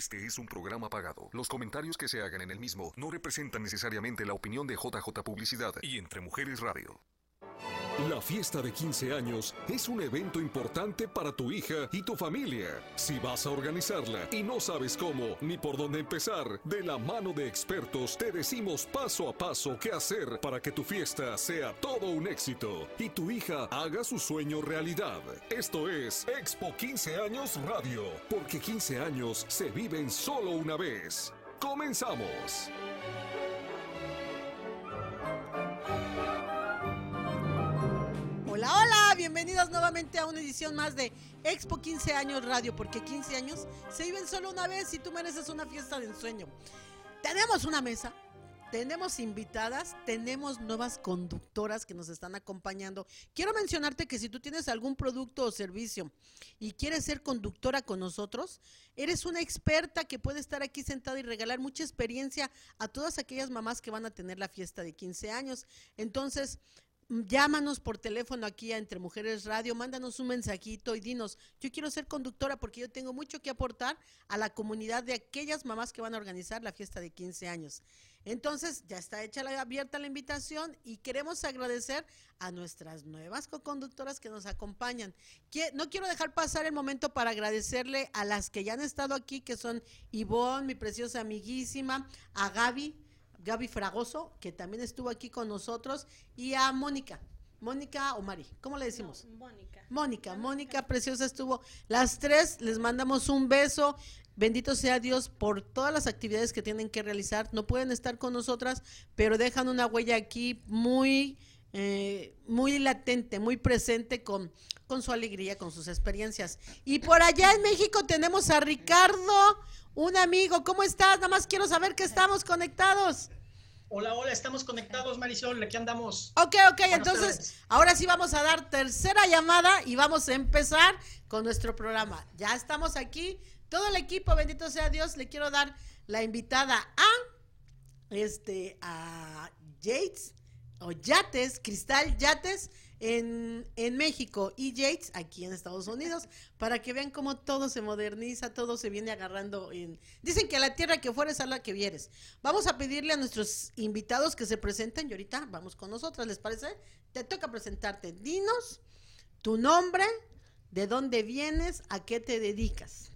Este es un programa pagado. Los comentarios que se hagan en el mismo no representan necesariamente la opinión de JJ Publicidad y Entre Mujeres Radio. La fiesta de 15 años es un evento importante para tu hija y tu familia. Si vas a organizarla y no sabes cómo ni por dónde empezar, de la mano de expertos te decimos paso a paso qué hacer para que tu fiesta sea todo un éxito y tu hija haga su sueño realidad. Esto es Expo 15 años Radio, porque 15 años se viven solo una vez. Comenzamos. Bienvenidos nuevamente a una edición más de Expo 15 años Radio, porque 15 años se viven solo una vez y tú mereces una fiesta de ensueño. Tenemos una mesa, tenemos invitadas, tenemos nuevas conductoras que nos están acompañando. Quiero mencionarte que si tú tienes algún producto o servicio y quieres ser conductora con nosotros, eres una experta que puede estar aquí sentada y regalar mucha experiencia a todas aquellas mamás que van a tener la fiesta de 15 años. Entonces, llámanos por teléfono aquí a Entre Mujeres Radio, mándanos un mensajito y dinos, yo quiero ser conductora porque yo tengo mucho que aportar a la comunidad de aquellas mamás que van a organizar la fiesta de 15 años. Entonces, ya está hecha abierta la invitación y queremos agradecer a nuestras nuevas co-conductoras que nos acompañan. No quiero dejar pasar el momento para agradecerle a las que ya han estado aquí, que son Ivonne, mi preciosa amiguísima, a Gaby, Gaby Fragoso, que también estuvo aquí con nosotros, y a Mónica. Mónica o Mari, ¿cómo le decimos? Mónica. Mónica, Mónica preciosa estuvo. Las tres les mandamos un beso. Bendito sea Dios por todas las actividades que tienen que realizar. No pueden estar con nosotras, pero dejan una huella aquí muy, eh, muy latente, muy presente con, con su alegría, con sus experiencias. Y por allá en México tenemos a Ricardo, un amigo. ¿Cómo estás? Nada más quiero saber que estamos conectados. Hola, hola, estamos conectados, Marisol, aquí andamos. Ok, ok, entonces ahora sí vamos a dar tercera llamada y vamos a empezar con nuestro programa. Ya estamos aquí, todo el equipo, bendito sea Dios, le quiero dar la invitada a este a Yates o Yates, Cristal Yates en, en, México y Yates aquí en Estados Unidos, para que vean cómo todo se moderniza, todo se viene agarrando en... Dicen que a la tierra que fueres a la que vieres. Vamos a pedirle a nuestros invitados que se presenten y ahorita vamos con nosotras, ¿les parece? Te toca presentarte. Dinos tu nombre, de dónde vienes, a qué te dedicas.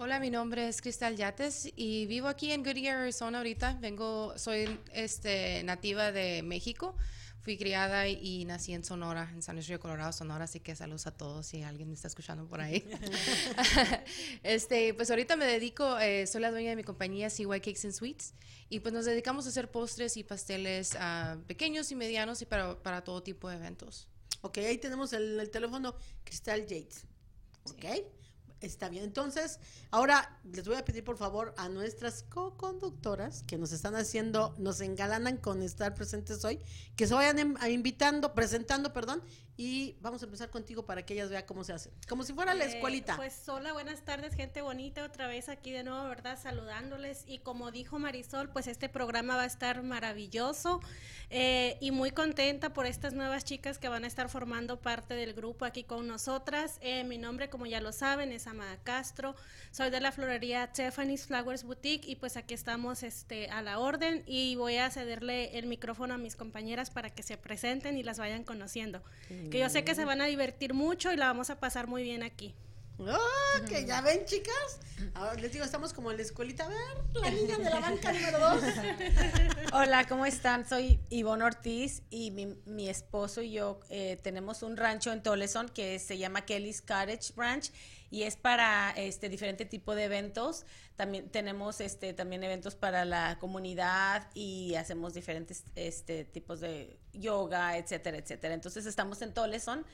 Hola, mi nombre es Cristal Yates y vivo aquí en Goodyear, Arizona ahorita. Vengo, soy este, nativa de México. Fui criada y nací en Sonora, en San Luis Río Colorado, Sonora, así que saludos a todos si alguien me está escuchando por ahí. este, pues ahorita me dedico, eh, soy la dueña de mi compañía CY Cakes and Sweets y pues nos dedicamos a hacer postres y pasteles uh, pequeños y medianos y para, para, todo tipo de eventos. Ok, ahí tenemos el, el teléfono Cristal Yates. Ok. Sí. Está bien. Entonces, ahora les voy a pedir por favor a nuestras co-conductoras que nos están haciendo, nos engalanan con estar presentes hoy, que se vayan invitando, presentando, perdón, y vamos a empezar contigo para que ellas vean cómo se hace. Como si fuera la escuelita. Eh, pues hola, buenas tardes, gente bonita, otra vez aquí de nuevo, ¿verdad? Saludándoles. Y como dijo Marisol, pues este programa va a estar maravilloso eh, y muy contenta por estas nuevas chicas que van a estar formando parte del grupo aquí con nosotras. Eh, mi nombre, como ya lo saben, es Amada Castro. Soy de la florería Tiffany's Flowers Boutique y pues aquí estamos este, a la orden y voy a cederle el micrófono a mis compañeras para que se presenten y las vayan conociendo. Que yo sé que se van a divertir mucho y la vamos a pasar muy bien aquí. Oh, que ya ven, chicas. Ahora les digo, estamos como en la escuelita. A ver, la niña de la banca número dos. Hola, ¿cómo están? Soy Ivonne Ortiz y mi, mi esposo y yo eh, tenemos un rancho en Toleson que se llama Kelly's Cottage Ranch y es para este diferente tipo de eventos. También tenemos este también eventos para la comunidad y hacemos diferentes este tipos de yoga, etcétera, etcétera. Entonces estamos en Toleson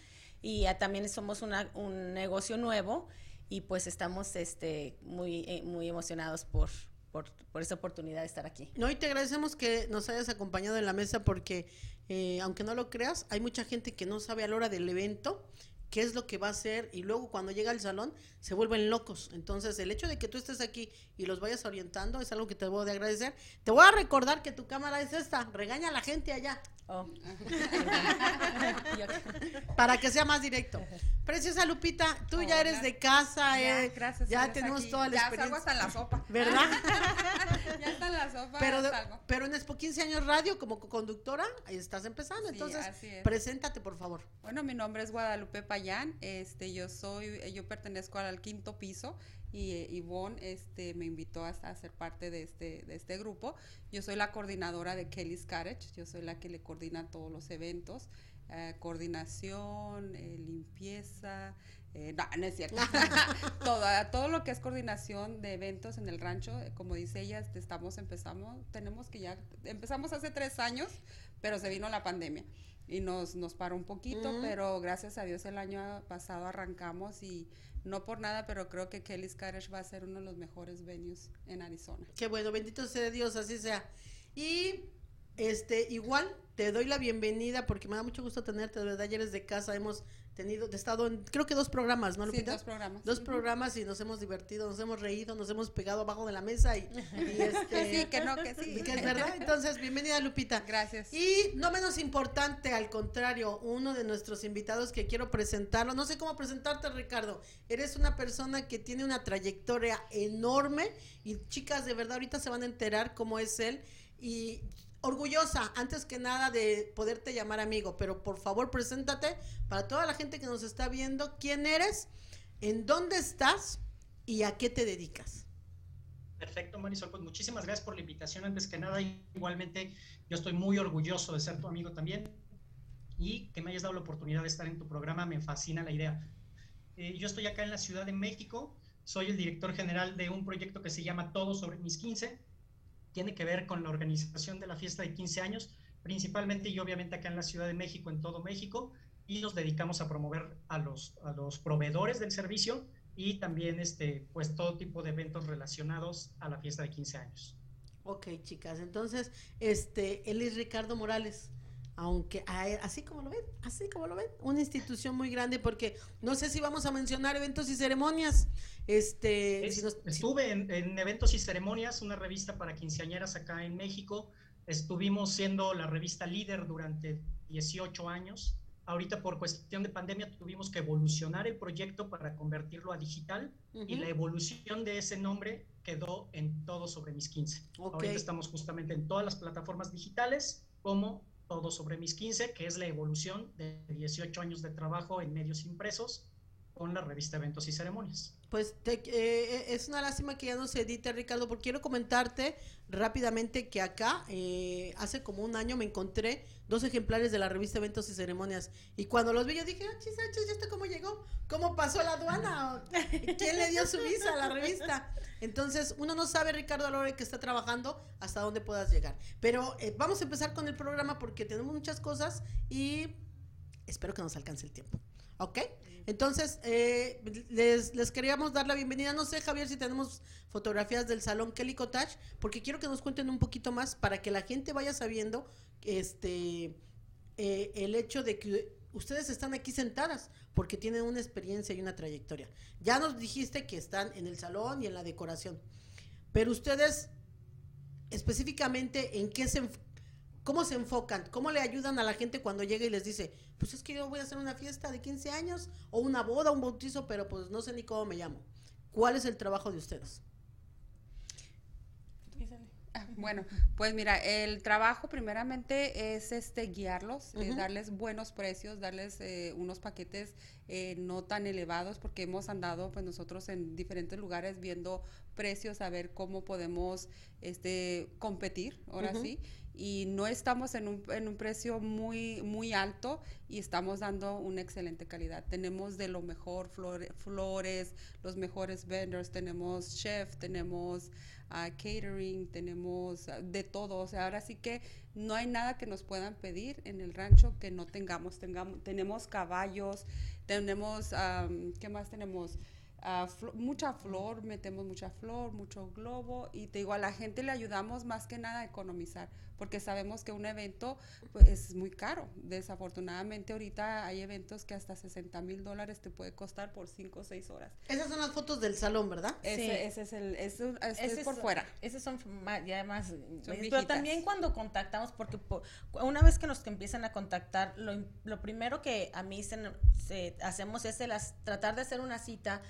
y también somos una, un negocio nuevo y pues estamos este muy eh, muy emocionados por por, por, esta oportunidad de estar aquí. No, y te agradecemos que nos hayas acompañado en la mesa porque, eh, aunque no lo creas, hay mucha gente que no sabe a la hora del evento qué es lo que va a hacer y luego cuando llega al salón se vuelven locos. Entonces el hecho de que tú estés aquí y los vayas orientando es algo que te debo de agradecer. Te voy a recordar que tu cámara es esta, regaña a la gente allá. Oh. Para que sea más directo. Preciosa Lupita, tú ya eres de casa, Ya, eh, gracias a ya tenemos aquí. toda la Ya salgo experiencia. hasta en la sopa. ¿Verdad? ya está la sopa, pero, salgo. pero en Expo 15 años radio como conductora ahí estás empezando, Sí, entonces es. preséntate por favor. Bueno, mi nombre es Guadalupe Payán, este, yo soy, eh, yo pertenezco al quinto piso y eh, Ivonne, este, me invitó a, a ser parte de este, de este grupo. Yo soy la coordinadora de Kelly's Carriage, yo soy la que le coordina todos los eventos, eh, coordinación, eh, limpieza, eh, no, no es cierto. todo, todo lo que es coordinación de eventos en el rancho, eh, como dice ella, este, estamos empezamos, tenemos que ya, empezamos hace tres años, pero se vino la pandemia y nos, nos paró un poquito, pero gracias a Dios el año pasado arrancamos y no por nada, pero creo que Kelly's Carriage va a ser uno de los mejores venues en Arizona. Qué bueno, bendito sea Dios, así sea. Y este, igual te doy la bienvenida porque me da mucho gusto tenerte, de verdad, ya eres de casa, hemos tenido, he estado en, creo que dos programas, ¿no, Sí, Lupita? dos programas. Dos programas y nos hemos divertido, nos hemos reído, nos hemos pegado abajo de la mesa y, y este, Sí, que no, que sí. que es verdad. Entonces, bienvenida, Lupita. Gracias. Y no menos importante, al contrario, uno de nuestros invitados que quiero presentarlo, no sé cómo presentarte, Ricardo. Eres una persona que tiene una trayectoria enorme y chicas, de verdad, ahorita se van a enterar cómo es él y orgullosa, antes que nada, de poderte llamar amigo, pero por favor, preséntate para toda la gente que nos está viendo, quién eres, en dónde estás y a qué te dedicas. Perfecto, Marisol, pues muchísimas gracias por la invitación. Antes que nada, igualmente, yo estoy muy orgulloso de ser tu amigo también. Y que me hayas dado la oportunidad de estar en tu programa, me fascina la idea. Eh, yo estoy acá en la Ciudad de México, soy el director general de un proyecto que se llama Todo sobre mis 15, tiene que ver con la organización de la fiesta de 15 años, principalmente y obviamente acá en la Ciudad de México, en todo México, y nos dedicamos a promover a los, a los proveedores del servicio y también este, pues todo tipo de eventos relacionados a la fiesta de 15 años. Ok, chicas, entonces, este, él es Ricardo Morales, aunque así como lo ven, así como lo ven, una institución muy grande porque no sé si vamos a mencionar eventos y ceremonias, este, Es- si nos- si- estuve en, en eventos y ceremonias, una revista para quinceañeras acá en México. Estuvimos siendo la revista líder durante 18 años. Ahorita por cuestión de pandemia tuvimos que evolucionar el proyecto para convertirlo a digital y la evolución de ese nombre quedó en todo sobre mis 15. Ok. Ahorita estamos justamente en todas las plataformas digitales como todo sobre mis 15, que es la evolución de 18 años de trabajo en medios impresos con la revista Eventos y Ceremonias. Pues te- eh, es una lástima que ya no se edite, Ricardo, porque quiero comentarte rápidamente que acá, eh, hace como un año me encontré dos ejemplares de la revista Eventos y Ceremonias. Y cuando los vi, yo dije, ah, chis, ah, chis, ¿y esto cómo llegó? ¿Cómo pasó la aduana? ¿O ¿Quién le dio su visa a la revista? Entonces, uno no sabe, Ricardo, a la hora que está trabajando, hasta dónde puedas llegar. Pero eh, vamos a empezar con el programa porque tenemos muchas cosas y espero que nos alcance el tiempo. ¿Ok? Entonces, eh, les, queríamos dar la bienvenida. No sé, Javier, si tenemos fotografías del salón Kelly Cottage, porque quiero que nos cuenten un poquito más para que la gente vaya sabiendo este eh, el hecho de que ustedes están aquí sentadas porque tienen una experiencia y una trayectoria. Ya nos dijiste que están en el salón y en la decoración, pero ustedes específicamente en qué se cómo se enfocan, cómo le ayudan a la gente cuando llega y les dice, pues es que yo voy a hacer una fiesta de 15 años o una boda, un bautizo, pero pues no sé ni cómo me llamo. ¿Cuál es el trabajo de ustedes? Ah, Bueno, pues mira, el trabajo primeramente es este guiarlos, eh, darles buenos precios, darles eh, unos paquetes eh, no tan elevados, porque hemos andado pues nosotros en diferentes lugares viendo precios, a ver cómo podemos este competir, ahora sí, y no estamos en un, en un precio muy, muy alto y estamos dando una excelente calidad. Tenemos de lo mejor flore- flores, los mejores vendors, tenemos chef, tenemos ah, catering, tenemos ah, de todo. O sea, ahora sí que no hay nada que nos puedan pedir en el rancho que no tengamos. tengamos tenemos caballos, tenemos, am, ¿qué más tenemos? flo- mucha flor, metemos mucha flor, mucho globo y te digo, a la gente le ayudamos más que nada a economizar, porque sabemos que un evento pues, es muy caro. Desafortunadamente ahorita hay eventos que hasta 60 mil dólares te puede costar por 5 o 6 horas. Esas son las fotos del salón, ¿verdad? Ese, Sí. ese es el, ese, este Ese es por fuera. Esos son ma- ya más. pero viejitas. también cuando contactamos, porque po- una vez que nos empiezan a contactar, lo, im- lo primero que a mí se, se- hacemos es el as- tratar de hacer una cita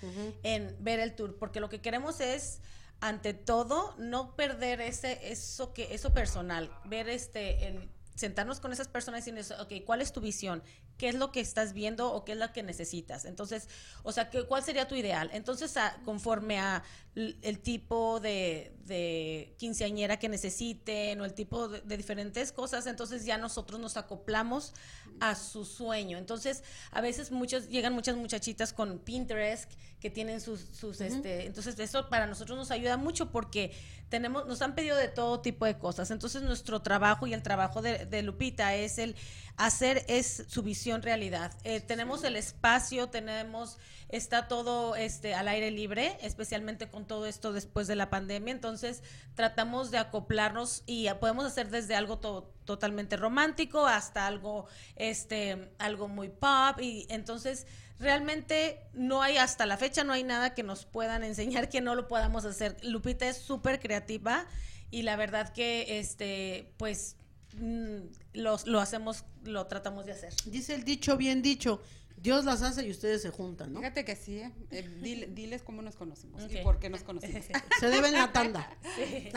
en ver el tour, porque lo que queremos es ante todo no perder ese eso que eso personal, ver este sentarnos con esas personas y decirles, ok, ¿cuál es tu visión? ¿Qué es lo que estás viendo o qué es lo que necesitas? Entonces, o sea, ¿qué, ¿cuál sería tu ideal? Entonces, a- conforme a el tipo de, de quinceañera que necesiten o el tipo de, de diferentes cosas, entonces ya nosotros nos acoplamos a su sueño. Entonces, a veces muchos llegan muchas muchachitas con Pinterest que tienen sus, sus este, entonces eso para nosotros nos ayuda mucho porque tenemos, nos han pedido de todo tipo de cosas. Entonces, nuestro trabajo y el trabajo de, de Lupita es el hacer es su visión realidad. Eh, tenemos el espacio, tenemos, está todo este al aire libre, especialmente con todo esto después de la pandemia. Entonces, tratamos de acoplarnos y podemos hacer desde algo to- totalmente romántico hasta algo, este, algo muy pop. Y entonces, realmente no hay, hasta la fecha, no hay nada que nos puedan enseñar que no lo podamos hacer. Lupita es súper creativa y la verdad que, este, pues, mm, los- lo hacemos, lo tratamos de hacer. Dice el dicho bien dicho, Dios las hace y ustedes se juntan, ¿no? Fíjate que sí, ¿eh? Eh, dile- diles cómo nos conocimos y por qué nos conocimos. Se deben la tanda. Sí.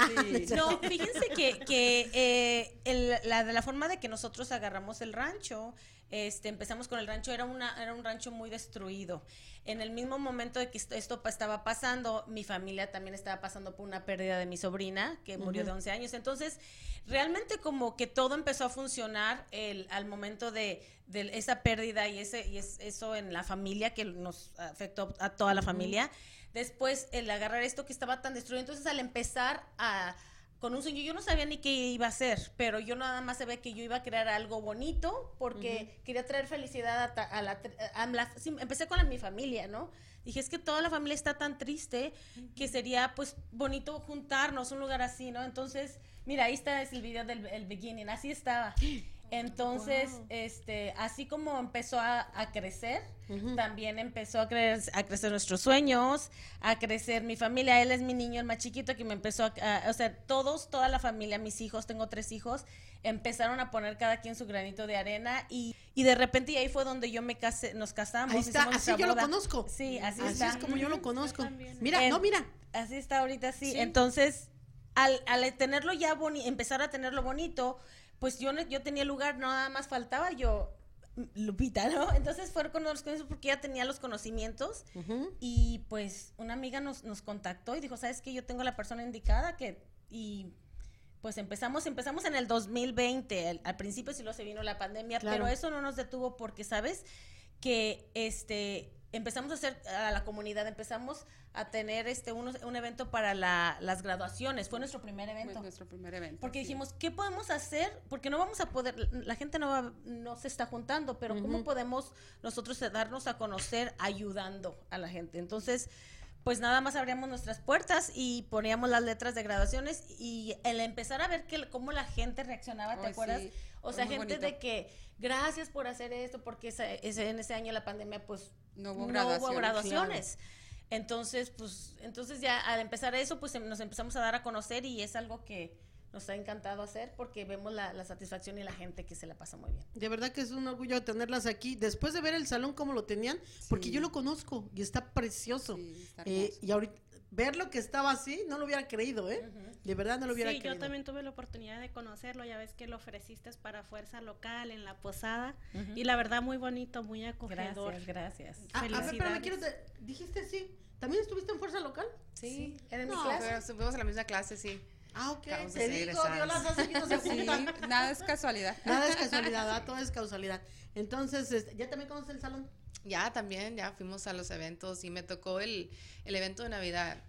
No, fíjense que, que eh, el- la, de la forma de que nosotros agarramos el rancho, este, empezamos con el rancho, era, una, era un rancho muy destruido. En el mismo momento de que esto, estaba pasando, mi familia también estaba pasando por una pérdida de mi sobrina, que murió de 11 años. Entonces, realmente como que todo empezó a funcionar el, al momento de, de esa pérdida y, ese, y es, eso en la familia, que nos afectó a toda la familia. Después, el agarrar esto que estaba tan destruido, entonces al empezar a con un sueño, yo no sabía ni qué iba a hacer, pero yo nada más sabía que yo iba a crear algo bonito porque quería traer felicidad a, ta- a la, a la- sí, empecé con la, mi familia, ¿no? Dije, es que toda la familia está tan triste que sería pues bonito juntarnos, un lugar así, ¿no? Entonces, mira, ahí está es el video del el beginning, así estaba. Entonces, este, así como empezó a, a crecer, también empezó a, cre- a crecer nuestros sueños, a crecer mi familia. Él es mi niño, el más chiquito, que me empezó a, a- o sea, todos, toda la familia, mis hijos, tengo tres hijos, empezaron a poner cada quien su granito de arena y, y de repente y ahí fue donde yo me casé, nos casamos. Ahí está, así yo lo conozco. Sí, así, Así está. es como yo lo conozco. Mira, En- no, mira. Así está ahorita, sí. Sí. Entonces, al, al tenerlo ya bonito, empezar a tenerlo bonito, pues yo, yo tenía lugar, nada más faltaba yo, Lupita, ¿no? Entonces fueron con los conocimientos porque ya tenía los conocimientos y pues una amiga nos, nos contactó y dijo, ¿sabes qué? Yo tengo la persona indicada que... Y pues empezamos, empezamos en el 2020, al, al principio sí lo se vino la pandemia, Claro. pero eso no nos detuvo porque, ¿sabes? Que este empezamos a hacer a la comunidad, empezamos a tener este unos- un evento para la- las graduaciones, fue nuestro primer Fue evento. nuestro primer evento. Porque sí. dijimos, ¿qué podemos hacer? Porque no vamos a poder, la gente no, va- no se está juntando, pero ¿cómo podemos nosotros darnos a conocer ayudando a la gente? Entonces, pues nada más abríamos nuestras puertas y poníamos las letras de graduaciones y el empezar a ver que, cómo la gente reaccionaba, ¿te acuerdas? sí, o fue sea, gente bonito. de que gracias por hacer esto, porque ese, ese- en ese año la pandemia, pues No hubo no graduaciones. hubo graduaciones. Entonces, pues, entonces ya al empezar eso, pues em- nos empezamos a dar a conocer y es algo que nos ha encantado hacer porque vemos la, la satisfacción y la gente que se la pasa muy bien. De verdad que es un orgullo tenerlas aquí. Después de ver el salón como lo tenían, porque yo lo conozco y está precioso. Sí, está Eh, y ahorita, verlo que estaba así, no lo hubiera creído, ¿eh? De verdad no lo hubiera Sí, creído. yo también tuve la oportunidad de conocerlo. Ya ves que lo ofreciste para Fuerza Local en la posada. Y la verdad, muy bonito, muy acogedor. Gracias, gracias. Ah, a ver, espérame, Felicidades. quiero te- dijiste sí. ¿También estuviste en Fuerza Local? Sí, ¿Era en mi No, clase? pero estuvimos en la misma clase, sí. Ah, ok. Acabamos Te digo. Dios las hace y no se Sí, nada es casualidad. Nada es casualidad, ¿ah? todo es casualidad. Entonces, este, ¿ya también conoces el salón? Ya también, ya fuimos a los eventos y me tocó el, el evento de Navidad.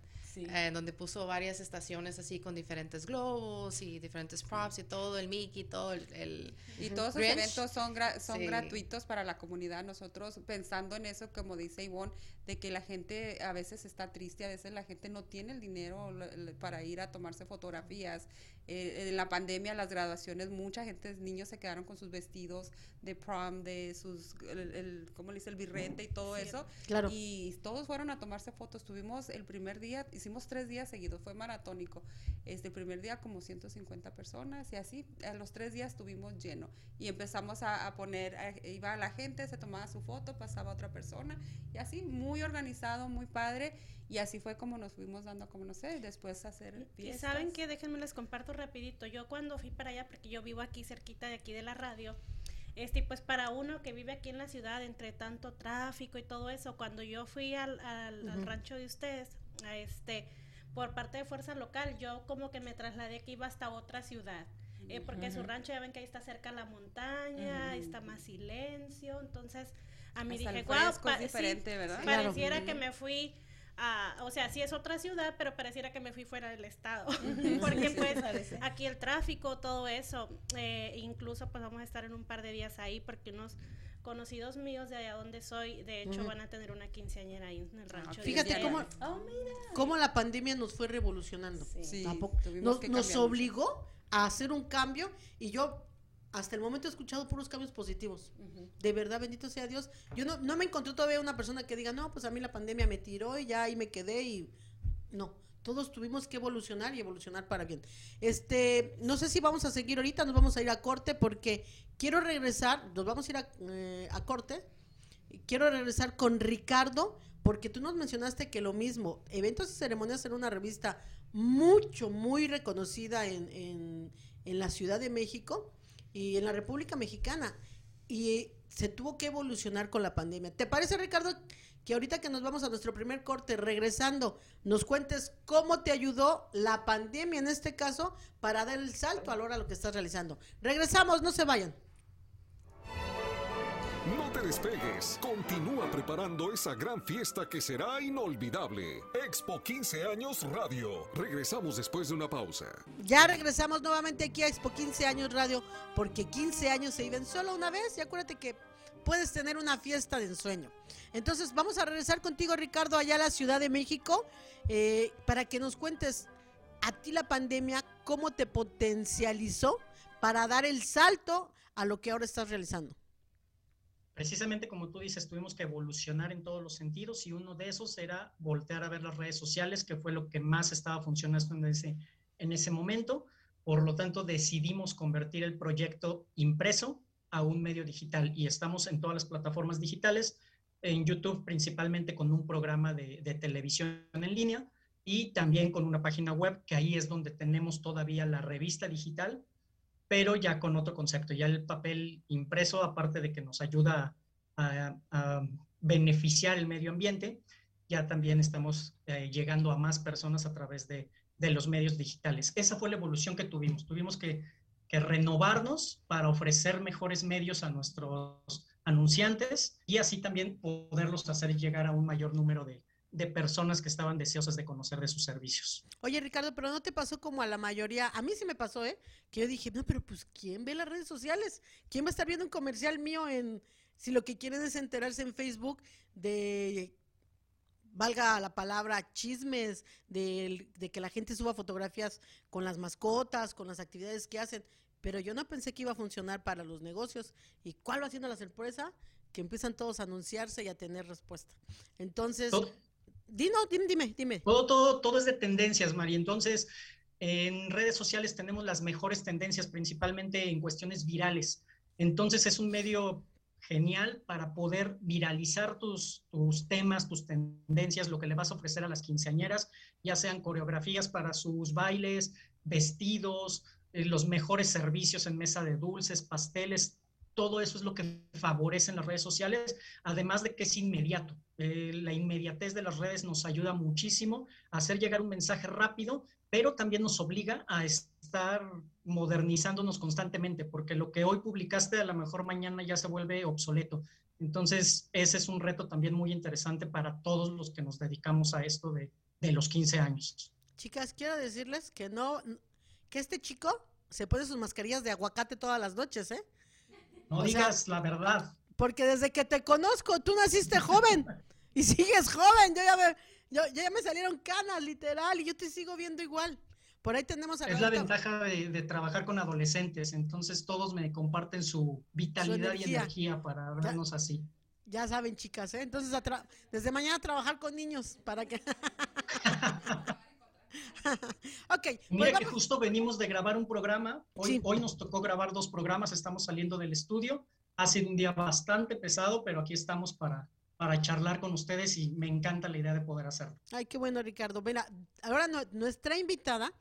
Eh, donde puso varias estaciones así con diferentes globos y diferentes props y todo, el Mickey, todo el... y todos los eventos son, son gratuitos para la comunidad. Nosotros pensando en eso, como dice Ivonne, de que la gente a veces está triste, a veces la gente no tiene el dinero para ir a tomarse fotografías. Eh, en la pandemia, las graduaciones, mucha gente, niños se quedaron con sus vestidos de prom, de sus, el, ¿cómo le dice? El birrete y todo eso. Claro. Y todos fueron a tomarse fotos. Tuvimos el primer día, hicimos tres días seguidos, fue maratónico. Este primer día como 150 personas y así, a los tres días estuvimos lleno. Y empezamos a, poner, iba la gente, se tomaba su foto, pasaba otra persona y así, muy organizado, muy padre. Y así fue como nos fuimos dando, como no sé, después hacer fiestas. Y saben que déjenme les comparto rapidito. Yo cuando fui para allá, porque yo vivo aquí cerquita de aquí de la radio, este, pues para uno que vive aquí en la ciudad, entre tanto tráfico y todo eso, cuando yo fui al, al, rancho de ustedes, a este, por parte de fuerza local, yo como que me trasladé que iba hasta otra ciudad. Eh, porque su rancho ya ven que ahí está cerca la montaña, está más silencio, entonces a mí dije, wow, diferente, ¿verdad? pareciera que me fui o sea, sí es otra ciudad, pero pareciera que me fui fuera del estado, porque pues aquí el tráfico, todo eso, eh, incluso pues vamos a estar en un par de días ahí porque unos conocidos míos de allá donde soy, de hecho van a tener una quinceañera ahí en el ah, rancho. Fíjate cómo, oh, cómo la pandemia nos fue revolucionando. Sí. nos, nos obligó a hacer un cambio y yo hasta el momento he escuchado puros cambios positivos. De verdad, bendito sea Dios. Yo no, no me encontré todavía una persona que diga, no, pues a mí la pandemia me tiró y ya ahí me quedé y no. Todos tuvimos que evolucionar y evolucionar para bien. Este, no sé si vamos a seguir ahorita, nos vamos a ir a corte porque quiero regresar, nos vamos a ir a, eh, a corte. Quiero regresar con Ricardo porque tú nos mencionaste que lo mismo, Eventos y Ceremonias era una revista mucho, muy reconocida en, en, en la Ciudad de México y en la República Mexicana. Y se tuvo que evolucionar con la pandemia. ¿Te parece, Ricardo, que ahorita que nos vamos a nuestro primer corte, regresando, nos cuentes cómo te ayudó la pandemia en este caso para dar el salto a la hora de lo que estás realizando? Regresamos, no se vayan. Despegues. Continúa preparando esa gran fiesta que será inolvidable. Expo 15 años Radio. Regresamos después de una pausa. Ya regresamos nuevamente aquí a Expo 15 años Radio porque 15 años se viven solo una vez y acuérdate que puedes tener una fiesta de ensueño. Entonces vamos a regresar contigo Ricardo allá a la Ciudad de México eh, para que nos cuentes a ti la pandemia cómo te potencializó para dar el salto a lo que ahora estás realizando precisamente como tú dices, tuvimos que evolucionar en todos los sentidos y uno de esos era voltear a ver las redes sociales, que fue lo que más estaba funcionando en ese, en ese momento. Por lo tanto, decidimos convertir el proyecto impreso a un medio digital y estamos en todas las plataformas digitales, en YouTube principalmente con un programa de, de televisión en línea y también con una página web, que ahí es donde tenemos todavía la revista digital pero ya con otro concepto. Ya el papel impreso, aparte de que nos ayuda a, beneficiar el medio ambiente, ya también estamos eh, llegando a más personas a través de, los medios digitales. Esa fue la evolución que tuvimos. Tuvimos que, que renovarnos para ofrecer mejores medios a nuestros anunciantes y así también poderlos hacer llegar a un mayor número de, de personas que estaban deseosas de conocer de sus servicios. Oye, Ricardo, pero no te pasó como a la mayoría, a mí sí me pasó, ¿eh? Que yo dije, no, pero pues, ¿quién ve las redes sociales? ¿Quién va a estar viendo un comercial mío en, si lo que quieren es enterarse en Facebook de, valga la palabra, chismes, de, de que la gente suba fotografías con las mascotas, con las actividades que hacen? Pero yo no pensé que iba a funcionar para los negocios. ¿Y cuál va siendo la sorpresa? Que empiezan todos a anunciarse y a tener respuesta. Entonces... Dino, dime, dime, dime. Todo, todo, todo es de tendencias, Mari. Entonces, en redes sociales tenemos las mejores tendencias, principalmente en cuestiones virales. Entonces, es un medio genial para poder viralizar tus, tus temas, tus tendencias, lo que le vas a ofrecer a las quinceañeras, ya sean coreografías para sus bailes, vestidos, eh, los mejores servicios en mesa de dulces, pasteles, todo eso es lo que favorece en las redes sociales, además de que es inmediato. Eh, la inmediatez de las redes nos ayuda muchísimo a hacer llegar un mensaje rápido, pero también nos obliga a estar modernizándonos constantemente, porque lo que hoy publicaste a lo mejor mañana ya se vuelve obsoleto. Entonces, ese es un reto también muy interesante para todos los que nos dedicamos a esto de, de los 15 años. Chicas, quiero decirles que no, que este chico se pone sus mascarillas de aguacate todas las noches, ¿eh? No digas la verdad. Porque desde que te conozco, tú naciste joven y sigues joven. Yo ya me, yo, ya me salieron canas, literal, y yo te sigo viendo igual. Por ahí tenemos a Es la ventaja de, trabajar con adolescentes, entonces todos me comparten su vitalidad y energía para vernos así. Ya saben, chicas, ¿eh? Entonces, desde mañana trabajar con niños para que... ok. Mira pues que justo venimos de grabar un programa. Hoy, hoy nos tocó grabar dos programas. Estamos saliendo del estudio. Ha sido un día bastante pesado, pero aquí estamos para, para charlar con ustedes y me encanta la idea de poder hacerlo. Ay, qué bueno, Ricardo. Mira, ahora nuestra invitada,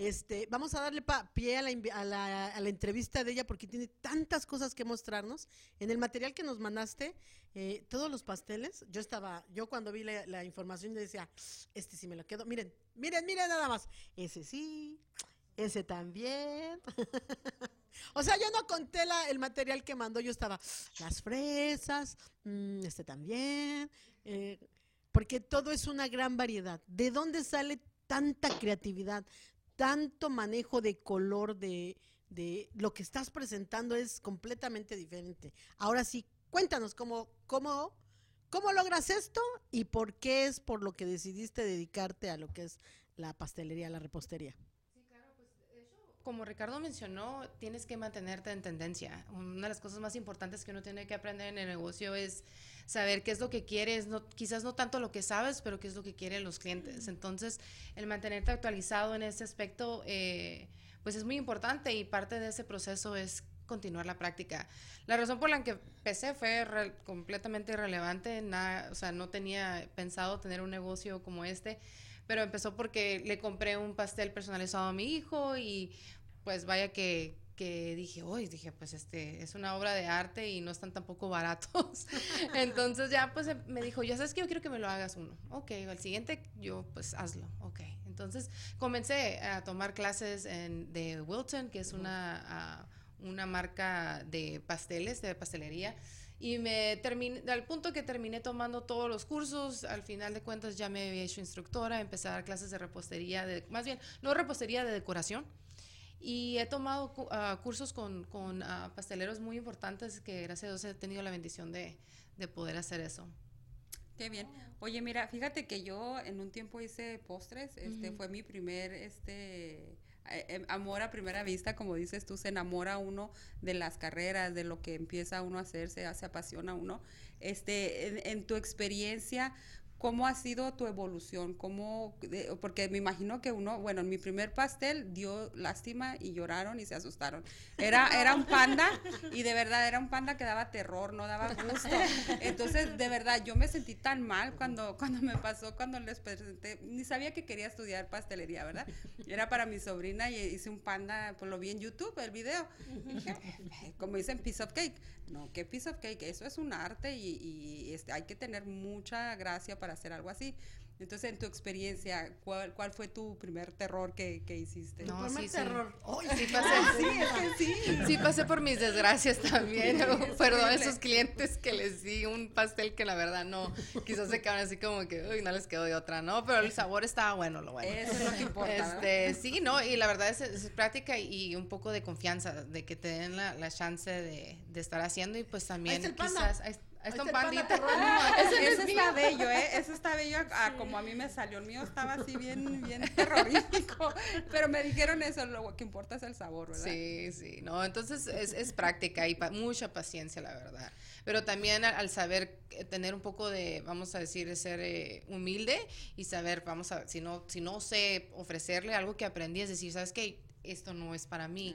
este, vamos a darle pie a la, entrevista de ella porque tiene tantas cosas que mostrarnos. En el material que nos mandaste, eh, todos los pasteles, yo estaba, yo cuando vi la, información decía, este sí me lo quedo. Miren, miren, miren nada más. Ese sí, ese también. o sea, yo no conté el material que mandó, yo estaba, las fresas, mm, este también, eh, porque todo es una gran variedad. ¿De dónde sale tanta creatividad, tanto manejo de color, de, de lo que estás presentando es completamente diferente? Ahora sí, cuéntanos cómo, cómo, cómo logras esto y por qué es por lo que decidiste dedicarte a lo que es la pastelería, la repostería como Ricardo mencionó, tienes que mantenerte en tendencia. Una de las cosas más importantes que uno tiene que aprender en el negocio es saber qué es lo que quieres, no, quizás no tanto lo que sabes, pero qué es lo que quieren los clientes. Entonces, el mantenerte actualizado en ese aspecto, eh, pues es muy importante y parte de ese proceso es continuar la práctica. La razón por la que empecé fue completamente irrelevante, nada, o sea, no tenía pensado tener un negocio como este pero empezó porque le compré un pastel personalizado a mi hijo y pues vaya que, que dije, uy, dije, pues este, es una obra de arte y no están tampoco baratos. Entonces ya pues me dijo, ya sabes que yo quiero que me lo hagas uno. Ok, al siguiente yo pues hazlo, ok. Entonces comencé a tomar clases en, de Wilton, que es una, una marca de pasteles, de pastelería. Y me terminé, al punto que terminé tomando todos los cursos, al final de cuentas ya me había hecho instructora, empecé a dar clases de repostería, de, más bien, no repostería, de decoración. Y he tomado ah, cursos con, con ah, pasteleros muy importantes que gracias a Dios he tenido la bendición de, de poder hacer eso. Qué bien. Oye, mira, fíjate que yo en un tiempo hice postres, este fue mi primer este amor a primera vista, como dices tú, se enamora uno de las carreras, de lo que empieza uno a hacer, se, se apasiona uno. Este, en tu experiencia, ¿Cómo ha sido tu evolución? ¿Cómo, porque me imagino que uno, bueno, en mi primer pastel dio lástima y lloraron y se asustaron. Era, era un panda y de verdad era un panda que daba terror, no daba gusto. Entonces, de verdad, yo me sentí tan mal cuando, cuando me pasó, cuando les presenté, ni sabía que quería estudiar pastelería, ¿verdad? Era para mi sobrina y hice un panda, pues lo vi en YouTube, el video. como dicen, piece of cake. No, ¿qué piece of cake? Eso es un arte y, y este, hay que tener mucha gracia para hacer algo así. Entonces, en tu experiencia, ¿cuál, cuál fue tu primer terror que, que hiciste? No, primer sí, terror. Sí. sí, pasé, sí, sí. pasé por mis desgracias también. Perdón a esos clientes que les di un pastel que la verdad no, quizás se quedaron así como que, uy, no les quedó de otra, ¿no? Pero el sabor estaba bueno, lo bueno. Eso es lo que importa. Este, sí, ¿no? Y la verdad es, es, práctica y un poco de confianza, de que te den la, la chance de, de, estar haciendo y pues también quizás... Está un pandita. Ese, está bello, ¿eh? Ese está bello como a mí me salió. El mío estaba así bien, bien terrorífico. Pero me dijeron eso, lo que importa es el sabor, ¿verdad? Sí, sí. No, entonces es, es práctica y mucha paciencia, la verdad. Pero también al, saber eh, tener un poco de, vamos a decir, ser eh, humilde y saber, vamos a, si no, si no sé ofrecerle algo que aprendí, es decir, ¿sabes qué? Esto no es para mí,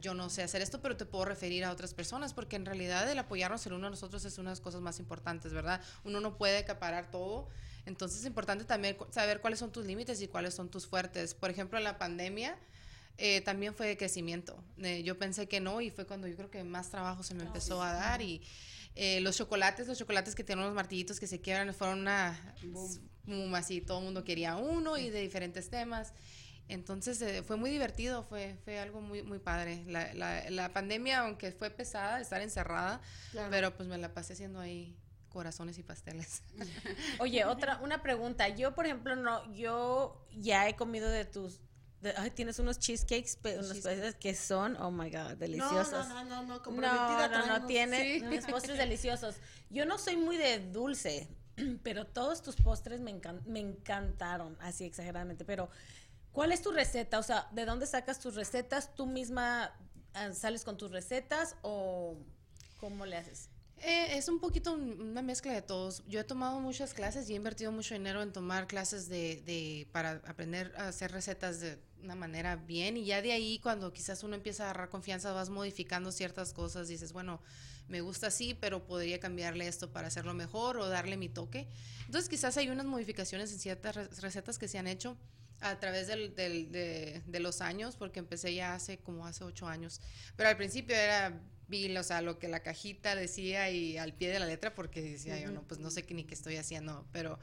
yo no sé hacer esto, pero te puedo referir a otras personas, porque en realidad el apoyarnos el uno a nosotros es una de las cosas más importantes, ¿verdad? Uno no puede acaparar todo, entonces es importante también saber cuáles son tus límites y cuáles son tus fuertes. Por ejemplo, en la pandemia eh, también fue de crecimiento. Eh, yo pensé que no y fue cuando yo creo que más trabajo se me empezó a dar y eh, los chocolates, los chocolates que tienen unos martillitos que se quiebran fueron una... Boom. así, todo el mundo quería uno y de diferentes temas. Entonces eh, fue muy divertido, fue, fue algo muy, muy padre. La, la, la pandemia, aunque fue pesada, estar encerrada, pero pues me la pasé haciendo ahí corazones y pasteles. Oye, otra, una pregunta. Yo, por ejemplo, no, yo ya he comido de tus ay, tienes unos cheesecakes, unos pasteles que son, oh my god, deliciosos. No, no, no, no, no, no, no, tiene unos postres deliciosos. Yo no soy muy de dulce, pero todos tus postres me, me encantaron, así exageradamente. Pero, ¿cuál es tu receta? O sea, ¿de dónde sacas tus recetas? ¿Tú misma ah, sales con tus recetas o cómo le haces? Eh, es un poquito una mezcla de todos. Yo he tomado muchas clases y he invertido mucho dinero en tomar clases de, de, para aprender a hacer recetas de una manera bien y ya de ahí cuando quizás uno empieza a agarrar confianza vas modificando ciertas cosas, dices, bueno, me gusta así, pero podría cambiarle esto para hacerlo mejor o darle mi toque. Entonces quizás hay unas modificaciones en ciertas recetas que se han hecho a través del, del, de, de, los años, porque empecé ya hace como hace ocho años, pero al principio era vi, o sea, lo que la cajita decía y al pie de la letra, porque decía yo, no, pues no sé qué, ni qué estoy haciendo, pero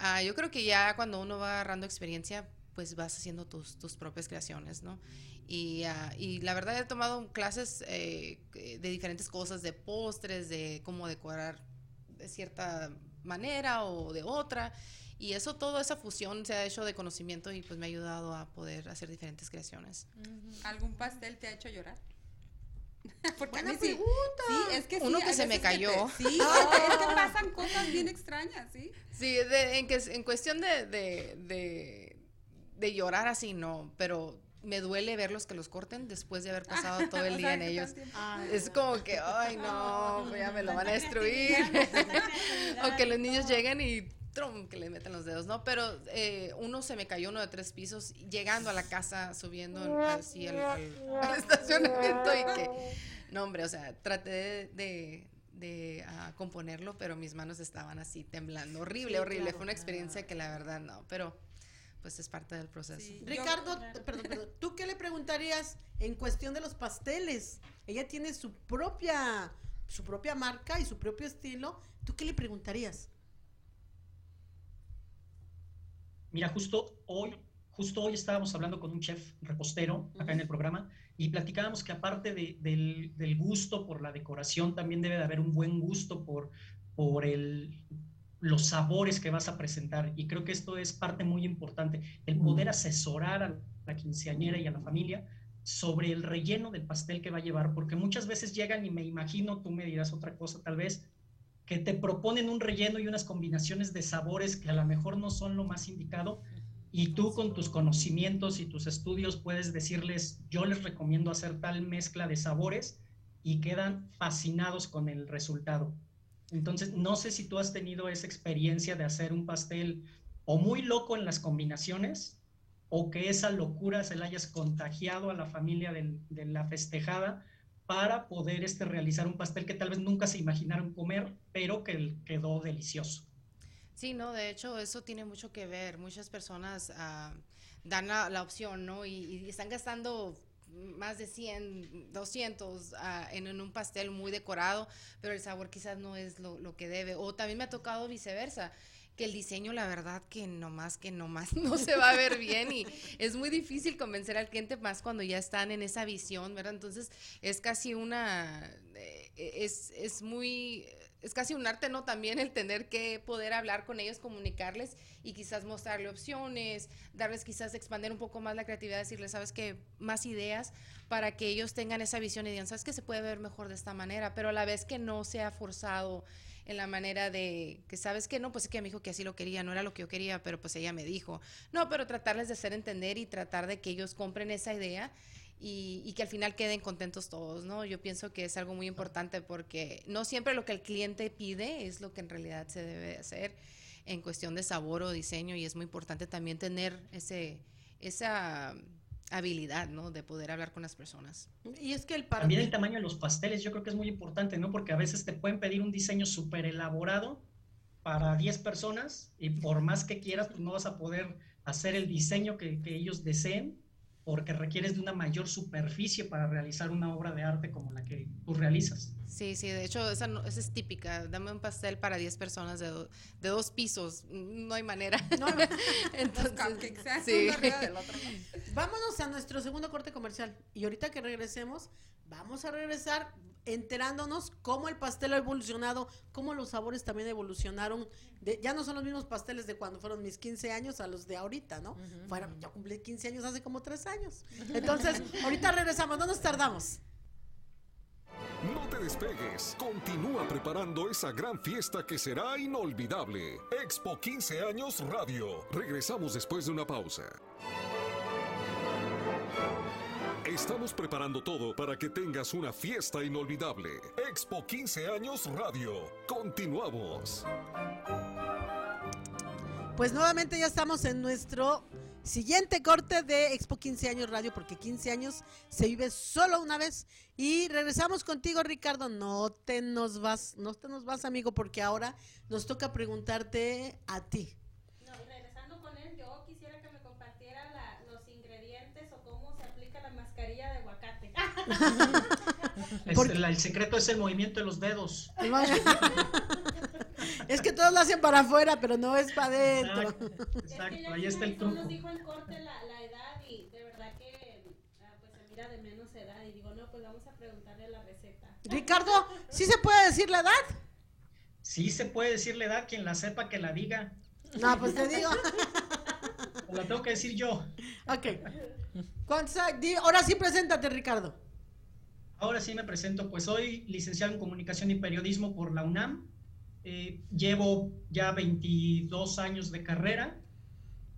uh, yo creo que ya cuando uno va agarrando experiencia, pues vas haciendo tus, tus propias creaciones, ¿no? Y, uh, y, la verdad he tomado clases eh, de diferentes cosas, de postres, de cómo decorar de cierta manera o de otra. Y eso, toda esa fusión se ha hecho de conocimiento y pues me ha ayudado a poder hacer diferentes creaciones. ¿Algún pastel te ha hecho llorar? Porque Buena a pregunta. Sí, es que Uno que se me cayó. sí, es que pasan cosas bien extrañas, ¿sí? Sí, en, que, en cuestión de, de, de, llorar así, no, pero me duele verlos que los corten después de haber pasado todo el día en ellos. es como que, ay, no, pues ya me lo van a destruir. o que los niños lleguen y que le meten los dedos, ¿no? Pero eh, uno se me cayó uno de tres pisos llegando a la casa, subiendo así al, estacionamiento y que, no hombre, o sea, traté de, de, ah, componerlo, pero mis manos estaban así temblando, horrible, horrible, fue una experiencia que la verdad no, pero pues es parte del proceso. Ricardo, perdón, perdón, ¿tú qué le preguntarías en cuestión de los pasteles? Ella tiene su propia, su propia marca y su propio estilo, ¿tú qué le preguntarías? Mira, justo hoy, justo hoy estábamos hablando con un chef repostero acá en el programa y platicábamos que aparte del, gusto por la decoración, también debe de haber un buen gusto por, por el, los sabores que vas a presentar. Y creo que esto es parte muy importante, el poder asesorar a la quinceañera y a la familia sobre el relleno del pastel que va a llevar, porque muchas veces llegan y me imagino, tú me dirás otra cosa tal vez, que te proponen un relleno y unas combinaciones de sabores que a lo mejor no son lo más indicado y tú con tus conocimientos y tus estudios puedes decirles, yo les recomiendo hacer tal mezcla de sabores y quedan fascinados con el resultado. Entonces, no sé si tú has tenido esa experiencia de hacer un pastel o muy loco en las combinaciones o que esa locura se la hayas contagiado a la familia de la festejada para poder este, realizar un pastel que tal vez nunca se imaginaron comer, pero que quedó delicioso. Sí, no, de hecho eso tiene mucho que ver. Muchas personas uh, dan la, opción, ¿no? Y, y, están gastando más de 100, 200 uh, en, un pastel muy decorado, pero el sabor quizás no es lo que debe. O también me ha tocado viceversa que el diseño, la verdad, que nomás, que nomás no se va a ver bien y es muy difícil convencer al cliente más cuando ya están en esa visión, ¿verdad? Entonces es casi una, eh, es, es muy, es casi un arte, ¿no? También el tener que poder hablar con ellos, comunicarles y quizás mostrarle opciones, darles quizás expandir un poco más la creatividad, decirles, sabes que más ideas para que ellos tengan esa visión y digan, sabes que se puede ver mejor de esta manera, pero a la vez que no sea forzado en la manera de que sabes que no, pues es que me dijo que así lo quería, no era lo que yo quería, pero pues ella me dijo. No, pero tratarles de hacer entender y tratar de que ellos compren esa idea y, y, que al final queden contentos todos, ¿no? Yo pienso que es algo muy importante porque no siempre lo que el cliente pide es lo que en realidad se debe hacer en cuestión de sabor o diseño y es muy importante también tener ese, esa habilidad, ¿no? De poder hablar con las personas. Y es que el También el tamaño de los pasteles yo creo que es muy importante, ¿no? Porque a veces te pueden pedir un diseño súper elaborado para 10 personas y por más que quieras, pues no vas a poder hacer el diseño que, que ellos deseen porque requieres de una mayor superficie para realizar una obra de arte como la que tú realizas. Sí, sí, de hecho esa, esa es típica. Dame un pastel para 10 personas de, de dos pisos. No hay manera. No, Entonces, sí. Vámonos a nuestro segundo corte comercial. Y ahorita que regresemos, vamos a regresar enterándonos cómo el pastel ha evolucionado, cómo los sabores también evolucionaron. De, ya no son los mismos pasteles de cuando fueron mis 15 años a los de ahorita, ¿no? Fueron, yo cumplí 15 años hace como 3 años. Entonces, ahorita regresamos, no nos tardamos. No te despegues, continúa preparando esa gran fiesta que será inolvidable. Expo 15 años Radio. Regresamos después de una pausa. Estamos preparando todo para que tengas una fiesta inolvidable. Expo 15 años Radio. Continuamos. Pues nuevamente ya estamos en nuestro siguiente corte de Expo 15 años Radio, porque 15 años se vive solo una vez. Y regresamos contigo, Ricardo. No te nos vas, no te nos vas, amigo, porque ahora nos toca preguntarte a ti. el, secreto es el movimiento de los dedos. es que todos lo hacen para afuera, pero no es para adentro. Exacto, ahí está el truco. Nos dijo en corte la, la, edad y de verdad que ah, pues se mira de menos edad y digo, no, pues vamos a preguntarle la receta. Ricardo, ¿sí se puede decir la edad? Sí se puede decir la edad, quien la sepa que la diga. No, pues te digo. la tengo que decir yo. Ok. Ahora sí, preséntate, Ricardo. Ahora sí me presento, pues soy licenciado en Comunicación y Periodismo por la UNAM. Eh, llevo ya 22 años de carrera.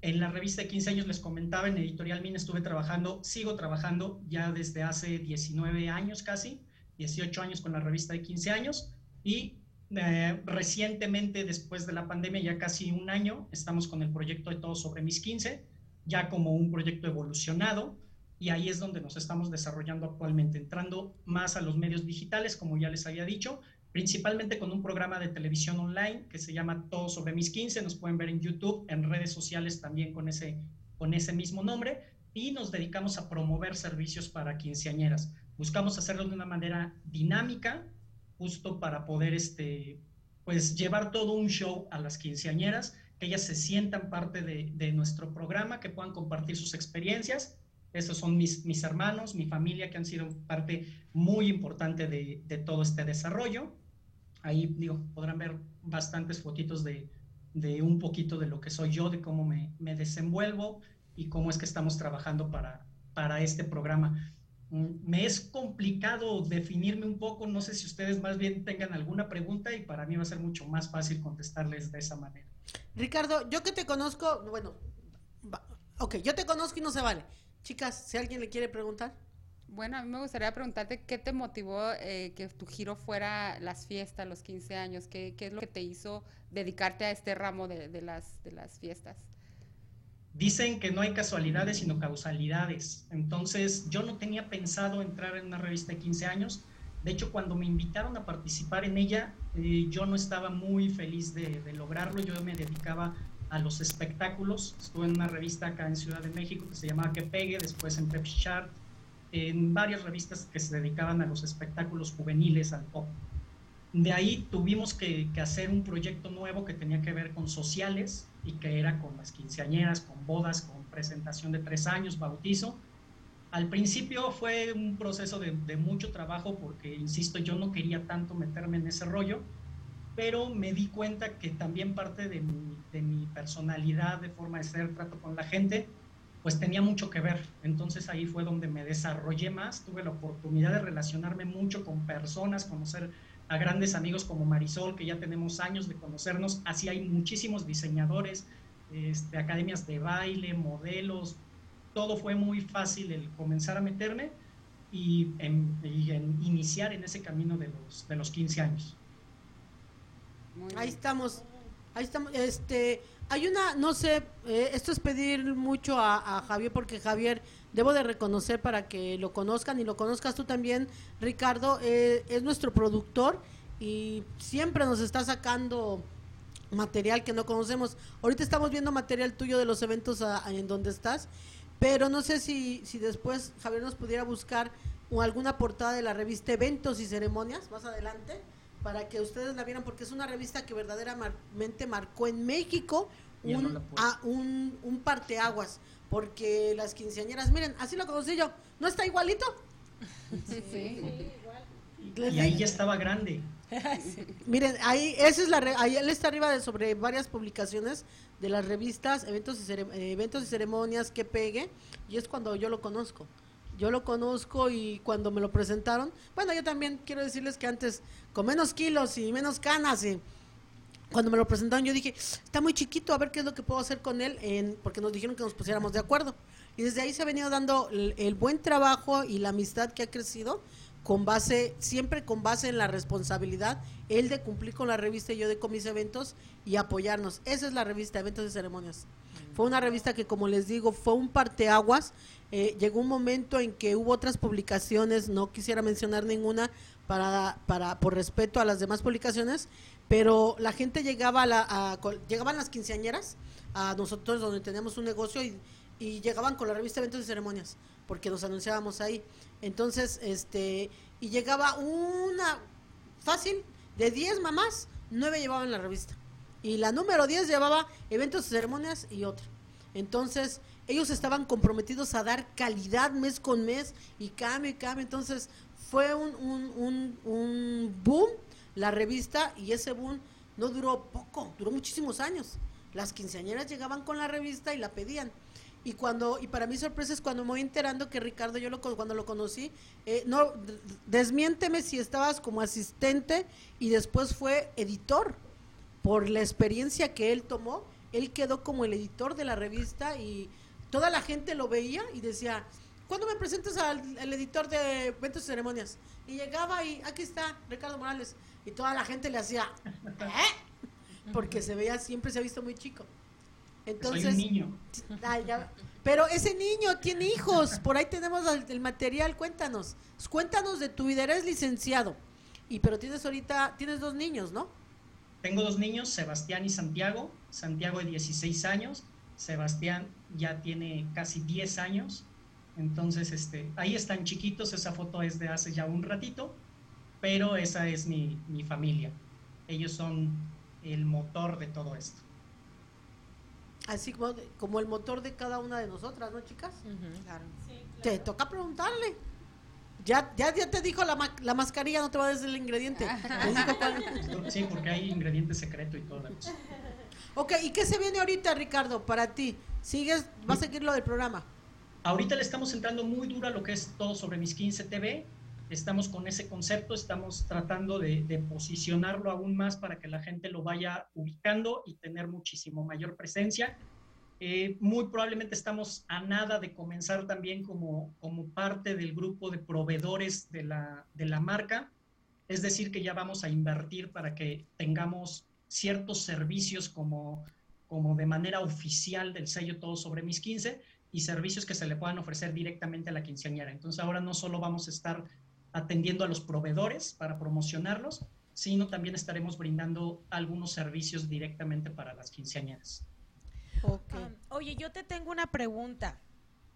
En la revista de 15 años les comentaba, en Editorial Min estuve trabajando, sigo trabajando ya desde hace 19 años casi, 18 años con la revista de 15 años. Y eh, recientemente, después de la pandemia, ya casi un año, estamos con el proyecto de Todo sobre mis 15, ya como un proyecto evolucionado y ahí es donde nos estamos desarrollando actualmente, entrando más a los medios digitales, como ya les había dicho, principalmente con un programa de televisión online que se llama Todo sobre mis 15, nos pueden ver en YouTube, en redes sociales también con ese, con ese mismo nombre, y nos dedicamos a promover servicios para quinceañeras. Buscamos hacerlo de una manera dinámica, justo para poder este, pues, llevar todo un show a las quinceañeras, que ellas se sientan parte de, de nuestro programa, que puedan compartir sus experiencias esos son mis, mis hermanos, mi familia, que han sido parte muy importante de, de todo este desarrollo. Ahí, digo, podrán ver bastantes fotitos de, de, un poquito de lo que soy yo, de cómo me, me, desenvuelvo y cómo es que estamos trabajando para, para este programa. Mm, me es complicado definirme un poco, no sé si ustedes más bien tengan alguna pregunta y para mí va a ser mucho más fácil contestarles de esa manera. Ricardo, yo que te conozco, bueno, ok, yo te conozco y no se vale. Chicas, si alguien le quiere preguntar. Bueno, a mí me gustaría preguntarte qué te motivó eh, que tu giro fuera las fiestas, los 15 años, ¿Qué, qué es lo que te hizo dedicarte a este ramo de, de, las, de las fiestas. Dicen que no hay casualidades, sino causalidades. Entonces, yo no tenía pensado entrar en una revista de 15 años. De hecho, cuando me invitaron a participar en ella, eh, yo no estaba muy feliz de, de lograrlo. Yo me dedicaba a los espectáculos. Estuve en una revista acá en Ciudad de México que se llamaba Que Pegue, después en Pep Chart, en varias revistas que se dedicaban a los espectáculos juveniles, al pop. De ahí tuvimos que, hacer un proyecto nuevo que tenía que ver con sociales y que era con las quinceañeras, con bodas, con presentación de tres años, bautizo. Al principio fue un proceso de, de mucho trabajo porque, insisto, yo no quería tanto meterme en ese rollo, pero me di cuenta que también parte de mi, de mi, personalidad, de forma de ser, trato con la gente, pues tenía mucho que ver. Entonces ahí fue donde me desarrollé más, tuve la oportunidad de relacionarme mucho con personas, conocer a grandes amigos como Marisol, que ya tenemos años de conocernos, así hay muchísimos diseñadores, este, academias de baile, modelos, todo fue muy fácil el comenzar a meterme y en, y en iniciar en ese camino de los, de los 15 años ahí estamos. Ahí estamos. Este, hay una, no sé, eh, esto es pedir mucho a, Javier porque Javier, debo de reconocer para que lo conozcan y lo conozcas tú también, Ricardo, eh, es nuestro productor y siempre nos está sacando material que no conocemos. Ahorita estamos viendo material tuyo de los eventos en donde estás, pero no sé si, si después Javier nos pudiera buscar o alguna portada de la revista Eventos y Ceremonias más adelante para que ustedes la vieran porque es una revista que verdaderamente marcó en México un, a, un, un parteaguas porque las quinceañeras, miren, así lo conocí yo, ¿no está igualito? Sí, sí. Y ahí ya estaba grande. Miren, ahí, esa es la, ahí él está arriba de sobre varias publicaciones de las revistas, eventos y, eventos y ceremonias que pegue, y es cuando yo lo conozco. Yo lo conozco y cuando me lo presentaron, bueno, yo también quiero decirles que antes, con menos kilos y menos canas, y cuando me lo presentaron, yo dije, está muy chiquito, a ver qué es lo que puedo hacer con él, en, porque nos dijeron que nos pusiéramos de acuerdo. Y desde ahí se ha venido dando el buen trabajo y la amistad que ha crecido con base, siempre con base en la responsabilidad, él de cumplir con la revista y yo de con mis eventos y apoyarnos. Esa es la revista Eventos y Ceremonias. Fue una revista que, como les digo, fue un parteaguas. Eh, llegó un momento en que hubo otras publicaciones, no quisiera mencionar ninguna para, para por respeto a las demás publicaciones, pero la gente llegaba a, la, llegaban las quinceañeras a nosotros donde teníamos un negocio y, y llegaban con la revista Eventos y Ceremonias, porque nos anunciábamos ahí. Entonces, este, y llegaba una fácil de 10 mamás, 9 llevaban la revista. Y la número 10 llevaba eventos, ceremonias y otra. Entonces, ellos estaban comprometidos a dar calidad mes con mes y cambio y cambio. Entonces, fue un, un, un, un boom la revista y ese boom no duró poco, duró muchísimos años. Las quinceañeras llegaban con la revista y la pedían y cuando y para mi sorpresa es cuando me voy enterando que Ricardo yo lo cuando lo conocí eh, no desmiénteme si estabas como asistente y después fue editor por la experiencia que él tomó él quedó como el editor de la revista y toda la gente lo veía y decía ¿cuándo me presentas al, editor de eventos y ceremonias? y llegaba y aquí está Ricardo Morales y toda la gente le hacía ¿eh? porque se veía siempre se ha visto muy chico entonces, Soy un niño. pero ese niño tiene hijos, por ahí tenemos el, material, cuéntanos. Cuéntanos de tu vida, eres licenciado. Y pero tienes ahorita, tienes dos niños, ¿no? Tengo dos niños, Sebastián y Santiago. Santiago de 16 años, Sebastián ya tiene casi 10 años. Entonces, este, ahí están chiquitos, esa foto es de hace ya un ratito, pero esa es mi, mi familia. Ellos son el motor de todo esto. Así como, como el motor de cada una de nosotras, ¿no, chicas? claro. Te toca preguntarle. Ya, ya, ya te dijo la, la mascarilla, no te va a decir el ingrediente. sí, porque hay ingrediente secreto y todo eso. Ok, ¿y qué se viene ahorita, Ricardo, para ti? ¿Sigues, va a seguir lo del programa? Ahorita le estamos entrando muy duro a lo que es todo sobre mis 15 TV. Estamos con ese concepto, estamos tratando de, de posicionarlo aún más para que la gente lo vaya ubicando y tener muchísimo mayor presencia. Eh, muy probablemente estamos a nada de comenzar también como, como parte del grupo de proveedores de la, de la marca. Es decir, que ya vamos a invertir para que tengamos ciertos servicios como, como de manera oficial del sello Todo sobre mis 15 y servicios que se le puedan ofrecer directamente a la quinceañera. Entonces ahora no solo vamos a estar atendiendo a los proveedores para promocionarlos, sino también estaremos brindando algunos servicios directamente para las quinceañeras. Oye, yo te tengo una pregunta.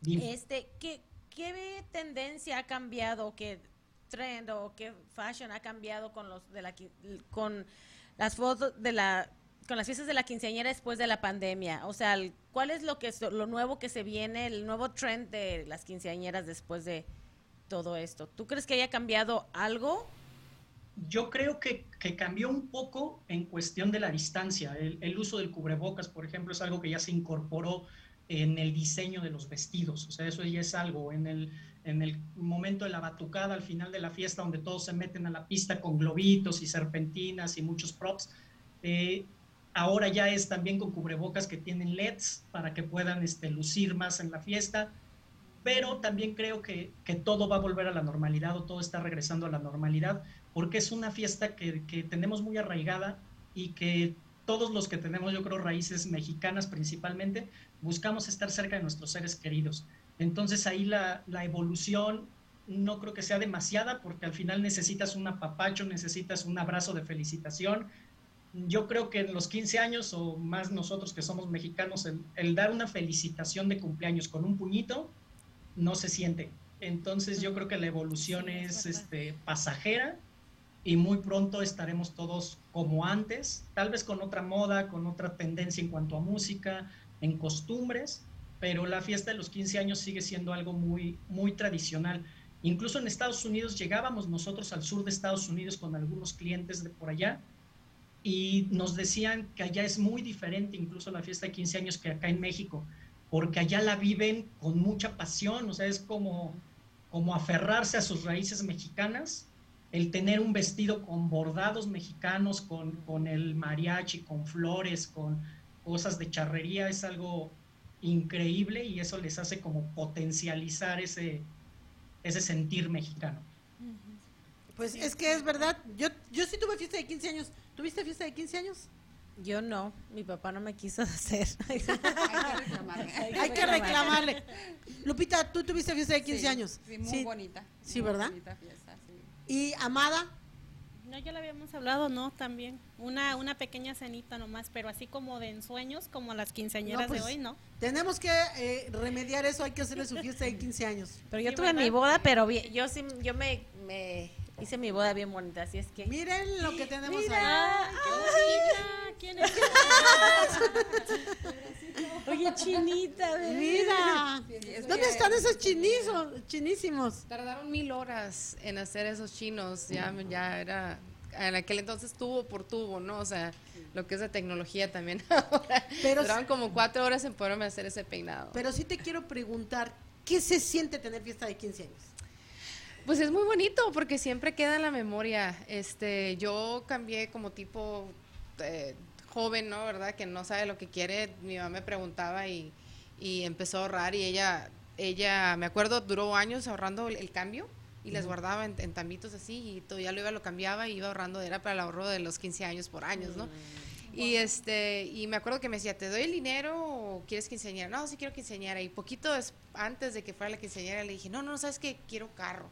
Este, ¿qué, ¿qué, tendencia ha cambiado, qué trend o qué fashion ha cambiado con los de la con las fotos de la con las fiestas de la quinceañera después de la pandemia? O sea, ¿cuál es lo que lo nuevo que se viene, el nuevo trend de las quinceañeras después de todo esto? ¿Tú crees que haya cambiado algo? Yo creo que, cambió un poco en cuestión de la distancia. El, el, uso del cubrebocas, por ejemplo, es algo que ya se incorporó en el diseño de los vestidos. O sea, eso ya es algo. En el, en el momento de la batucada, al final de la fiesta, donde todos se meten a la pista con globitos y serpentinas y muchos props, eh, ahora ya es también con cubrebocas que tienen LEDs para que puedan este, lucir más en la fiesta pero también creo que, que, todo va a volver a la normalidad o todo está regresando a la normalidad, porque es una fiesta que, que, tenemos muy arraigada y que todos los que tenemos, yo creo, raíces mexicanas principalmente, buscamos estar cerca de nuestros seres queridos. Entonces ahí la, la evolución no creo que sea demasiada, porque al final necesitas un apapacho, necesitas un abrazo de felicitación, yo creo que en los 15 años o más nosotros que somos mexicanos, el, dar una felicitación de cumpleaños con un puñito no se siente. Entonces yo creo que la evolución es este, pasajera y muy pronto estaremos todos como antes, tal vez con otra moda, con otra tendencia en cuanto a música, en costumbres, pero la fiesta de los 15 años sigue siendo algo muy, muy tradicional. Incluso en Estados Unidos llegábamos nosotros al sur de Estados Unidos con algunos clientes de por allá y nos decían que allá es muy diferente incluso la fiesta de 15 años que acá en México, porque allá la viven con mucha pasión, o sea, es como, como aferrarse a sus raíces mexicanas, el tener un vestido con bordados mexicanos, con, con el mariachi, con flores, con cosas de charrería, es algo increíble y eso les hace como potencializar ese, ese sentir mexicano. Pues es que es verdad, yo, yo sí tuve fiesta de 15 años. ¿Tuviste fiesta de 15 años? Yo no, mi papá no me quiso hacer. Hay que reclamarle. Hay que reclamarle. Lupita, tú tuviste fiesta de 15 Sí, años. Sí, muy bonita. Sí, muy ¿verdad? bonita fiesta, sí. Y Amada, No, ya lo habíamos hablado, ¿no? También. Una, una pequeña cenita nomás, pero así como de ensueños, como las quinceañeras No, pues, de hoy, ¿no? tenemos que eh, remediar eso, hay que hacerle su fiesta de 15 años. Pero yo Sí, tuve ¿verdad? mi boda, pero bien, yo sí, yo me, me hice mi boda bien bonita, así es que. Miren lo que tenemos ahí. ¡Ah, qué bonita! ¿Quién es? Oye, chinita. Mira, es ¿dónde están esos chinizos, chinísimos? Tardaron mil horas en hacer esos chinos, ya, ya era, en aquel entonces tubo por tubo, ¿no? O sea, lo que es de tecnología también ahora. Pero- Duraron como cuatro horas en poderme hacer ese peinado. Pero sí te quiero preguntar, ¿qué se siente tener fiesta de 15 años? Pues es muy bonito porque siempre queda en la memoria. Este, yo cambié como tipo eh, joven, ¿no? ¿Verdad? Que no sabe lo que quiere. Mi mamá me preguntaba y, y empezó a ahorrar y ella, ella, me acuerdo, duró años ahorrando el, el cambio y les guardaba en, en tambitos así y todo, ya lo iba, lo cambiaba y iba ahorrando, era para el ahorro de los 15 años por años, ¿no? Y este, y me acuerdo que me decía, ¿te doy el dinero o quieres quinceañera? No, sí quiero quinceañera. Y poquito antes de que fuera la quinceañera le dije, no, no, ¿sabes qué? Quiero carro.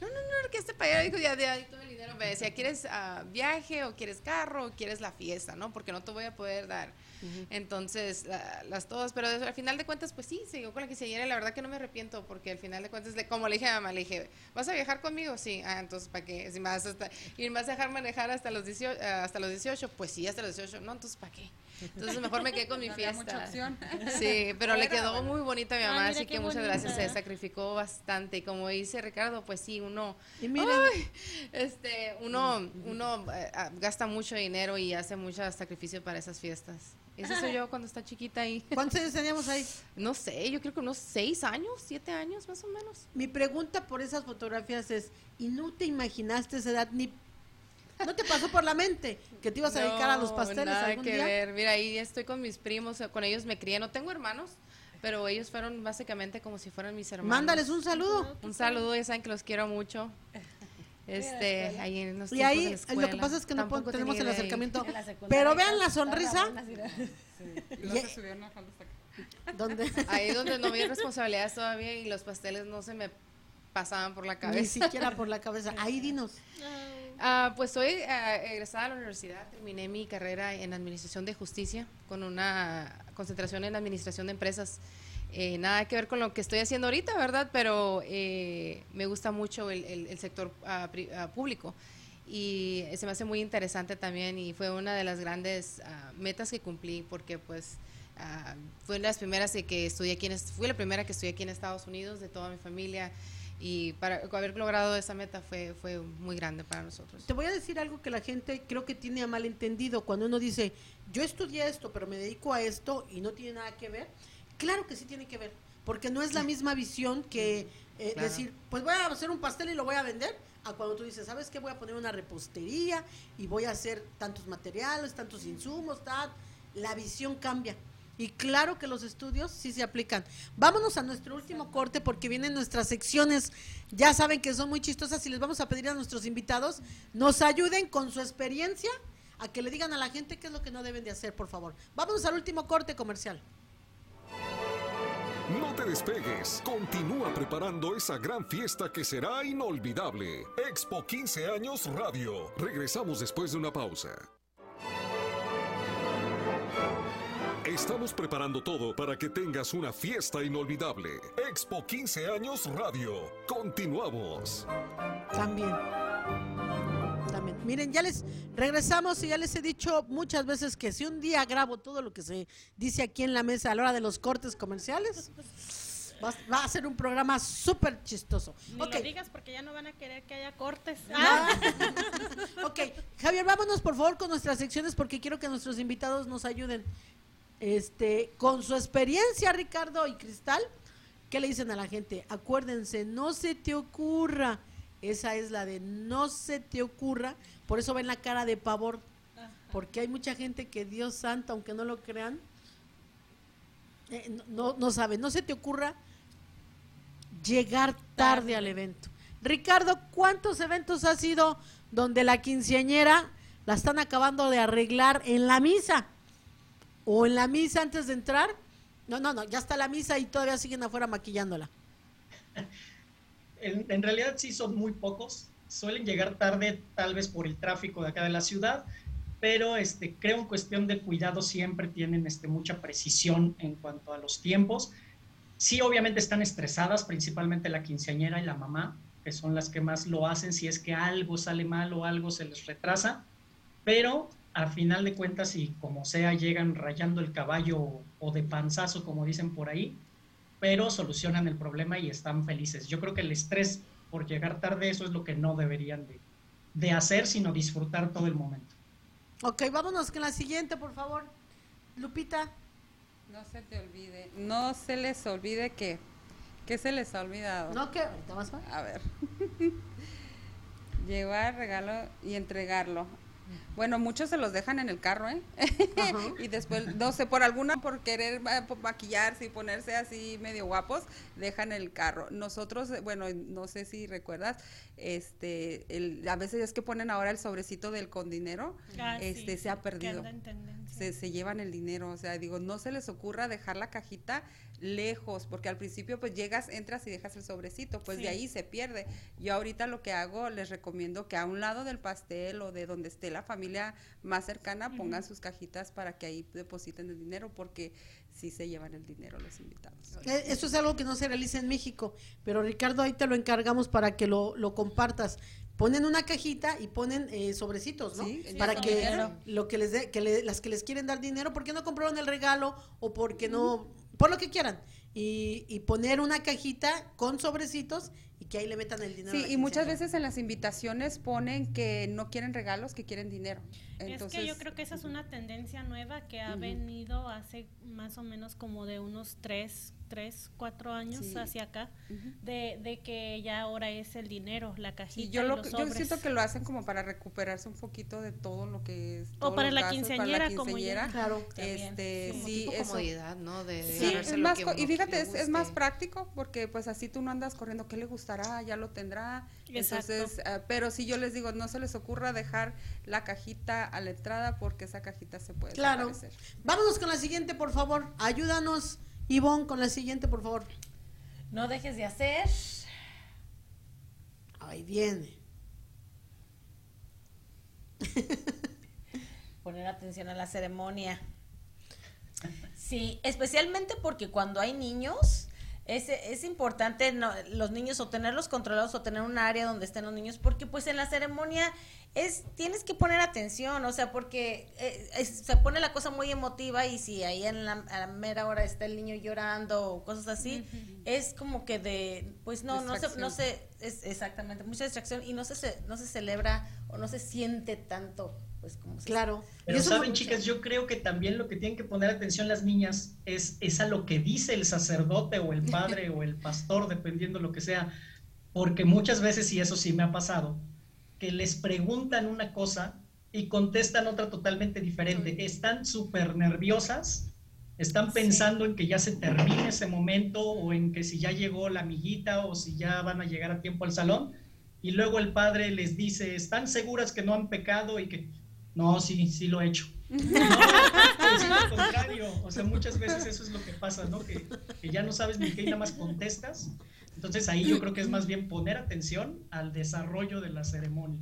No, no, no, que este para allá dijo, ya de ahí todo dinero. Me decía, ¿quieres ah, viaje o quieres carro o quieres la fiesta? ¿No? Porque no te voy a poder dar. Entonces, la- las todas, pero al final de cuentas, pues sí, siguió con la quinceañera y la verdad que no me arrepiento porque al final de cuentas, le- como le dije a mamá, le dije, ¿vas a viajar conmigo? Sí, ah, entonces, ¿para qué? Si me vas hasta, y me vas a dejar manejar hasta los 18, ah, hasta los 18, pues sí, hasta los 18, no, entonces, ¿para qué? Entonces, mejor me quedé con mi No había fiesta. mucha opción. Sí, pero le quedó bueno. muy bonita a mi Ah, mamá, mira así que muchas gracias, se bonita. sacrificó bastante. Y como dice Ricardo, pues sí, uno, Y miren, Ay, este, uno, uno eh, ah, gasta mucho dinero y hace mucho sacrificio para esas fiestas. Eso soy yo cuando está chiquita ahí. ¿cuántos años teníamos ahí? No sé, yo creo que unos seis años, siete años más o menos. Mi pregunta por esas fotografías es, ¿y no te imaginaste esa edad ni... ¿No te pasó por la mente que te ibas a dedicar a los pasteles nada algún que día? ver. Mira, ahí estoy con mis primos, con ellos me crié. No tengo hermanos, pero ellos fueron básicamente como si fueran mis hermanos. Mándales un saludo. Un saludo, ya saben que los quiero mucho. Este, ahí en los Y de ahí lo que pasa es que no tenemos el acercamiento. Pero vean la sonrisa acá. donde Ahí donde no había responsabilidades todavía y los pasteles no se me pasaban por la ni cabeza. siquiera por la cabeza. Ahí dinos. Ah, pues soy ah, egresada a la universidad, terminé mi carrera en Administración de Justicia con una concentración en Administración de Empresas. Eh, nada que ver con lo que estoy haciendo ahorita, ¿verdad? Pero eh, me gusta mucho el, el- el sector ah, pri- ah, público y se me hace muy interesante también y fue una de las grandes ah, metas que cumplí porque pues fue una de las primeras que estudié aquí en, fui la primera que estudié aquí en Estados Unidos de toda mi familia y para haber logrado esa meta fue, fue muy grande para nosotros. Te voy a decir algo que la gente creo que tiene a malentendido cuando uno dice, yo estudié esto, pero me dedico a esto y no tiene nada que ver. Claro que sí tiene que ver, porque no es la misma visión que eh, Claro. decir, pues voy a hacer un pastel y lo voy a vender, a cuando tú dices, ¿sabes qué? Voy a poner una repostería y voy a hacer tantos materiales, tantos insumos, tal. La visión cambia. Y claro que los estudios sí se aplican. Vámonos a nuestro último corte porque vienen nuestras secciones. Ya saben que son muy chistosas y les vamos a pedir a nuestros invitados nos ayuden con su experiencia a que le digan a la gente qué es lo que no deben de hacer, por favor. Vámonos al último corte comercial. No te despegues. Continúa preparando esa gran fiesta que será inolvidable. Expo 15 años Radio. Regresamos después de una pausa. Estamos preparando todo para que tengas una fiesta inolvidable. Expo 15 años Radio. Continuamos. También. También. Miren, ya les regresamos y ya les he dicho muchas veces que si un día grabo todo lo que se dice aquí en la mesa a la hora de los cortes comerciales, va, va a ser un programa súper chistoso. Ni Ok. lo digas porque ya no van a querer que haya cortes. Ah. ok, Javier, vámonos por favor con nuestras secciones porque quiero que nuestros invitados nos ayuden. Este, con su experiencia, Ricardo y Cristal, ¿qué le dicen a la gente? Acuérdense, no se te ocurra. Esa es la de no se te ocurra. Por eso ven la cara de pavor. Porque hay mucha gente que Dios santo, aunque no lo crean, eh, no- no, sabe. No se te ocurra llegar tarde al evento. Ricardo, ¿cuántos eventos ha sido donde la quinceañera la están acabando de arreglar en la misa? ¿O en la misa antes de entrar? No, no, no, ya está la misa y todavía siguen afuera maquillándola. En, en realidad sí son muy pocos. Suelen llegar tarde, tal vez por el tráfico de acá de la ciudad, pero este, creo en cuestión de cuidado siempre tienen este, mucha precisión en cuanto a los tiempos. Sí, obviamente están estresadas, principalmente la quinceañera y la mamá, que son las que más lo hacen si es que algo sale mal o algo se les retrasa, pero a final de cuentas, y como sea, llegan rayando el caballo o, o de panzazo, como dicen por ahí, pero solucionan el problema y están felices. Yo creo que el estrés por llegar tarde, eso es lo que no deberían de, de hacer, sino disfrutar todo el momento. Ok, vámonos con la siguiente, por favor. Lupita. No se te olvide, no se les olvide que, ¿qué se les ha olvidado? No, que ahorita vas A ver. Llevar regalo y entregarlo. Bueno, muchos se los dejan en el carro, ¿eh? Y después, no sé, por alguna, por querer maquillarse y ponerse así medio guapos, dejan el carro. Nosotros, eh, bueno, no sé si recuerdas, este, el, a veces es que ponen ahora el sobrecito del con dinero, Ah, sí, este, se ha perdido se, se llevan el dinero. O sea, digo, no se les ocurra dejar la cajita lejos, porque al principio pues llegas, entras y dejas el sobrecito, pues Sí. de ahí se pierde. Yo ahorita lo que hago, les recomiendo que a un lado del pastel o de donde esté la familia más cercana, pongan sus cajitas para que ahí depositen el dinero, porque sí se llevan el dinero los invitados. Eh, Eso es algo que no se realiza en México, pero Ricardo, ahí te lo encargamos para que lo, lo compartas. Ponen una cajita y ponen eh, sobrecitos, ¿no? Sí, para sí, que dinero. lo que les dé, que le- las que les quieren dar dinero, porque no compraron el regalo o porque no, por lo que quieran. Y, y poner una cajita con sobrecitos y que ahí le metan el dinero. a Sí, y muchas veces en las invitaciones ponen que no quieren regalos, que quieren dinero. Entonces, es que yo creo que esa es una tendencia nueva que ha venido hace más o menos como de unos tres, tres, cuatro años Sí. hacia acá, de, de que ya ahora es el dinero, la cajita Sí, yo, y lo, los yo siento que lo hacen como para recuperarse un poquito de todo lo que es. todos para la gastos, quinceañera, como ya- Claro. Este, Como sí, tipo comodidad, ¿no? De, de Sí, es lo más que co- uno y fíjate, es, es más práctico porque pues así tú no andas corriendo, ¿qué le gustará? Ya lo tendrá. Exacto. Entonces, ah, pero si yo les digo, no se les ocurra dejar la cajita a la entrada porque esa cajita se puede Claro. Vámonos con la siguiente, por favor. Ayúdanos, Ivonne, con la siguiente, por favor. No dejes de hacer. Ahí viene. Poner atención a la ceremonia. Sí, especialmente porque cuando hay niños, es, es importante no- los niños o tenerlos controlados o tener un área donde estén los niños, porque pues en la ceremonia es tienes que poner atención, o sea, porque eh, es- se pone la cosa muy emotiva y si ahí en la, a la mera hora está el niño llorando o cosas así, es como que de, pues no, no se, no se, es exactamente, mucha distracción y no se- no se celebra o no se siente tanto, pues como se Claro. Pero Y eso saben, chicas, yo creo que también lo que tienen que poner atención las niñas es, es a lo que dice el sacerdote o el padre o el pastor, dependiendo lo que sea, porque muchas veces, y eso sí me ha pasado, que les preguntan una cosa y contestan otra totalmente diferente. Están súper nerviosas, están pensando en que ya se termine ese momento o en que si ya llegó la amiguita o si ya van a llegar a tiempo al salón. Y luego el padre les dice, ¿están seguras que no han pecado? Y que, no, sí, sí lo he hecho. No, es lo contrario. O sea, muchas veces eso es lo que pasa, ¿no? Que, que ya no sabes ni qué y nada más contestas. Entonces ahí yo creo que es más bien poner atención al desarrollo de la ceremonia.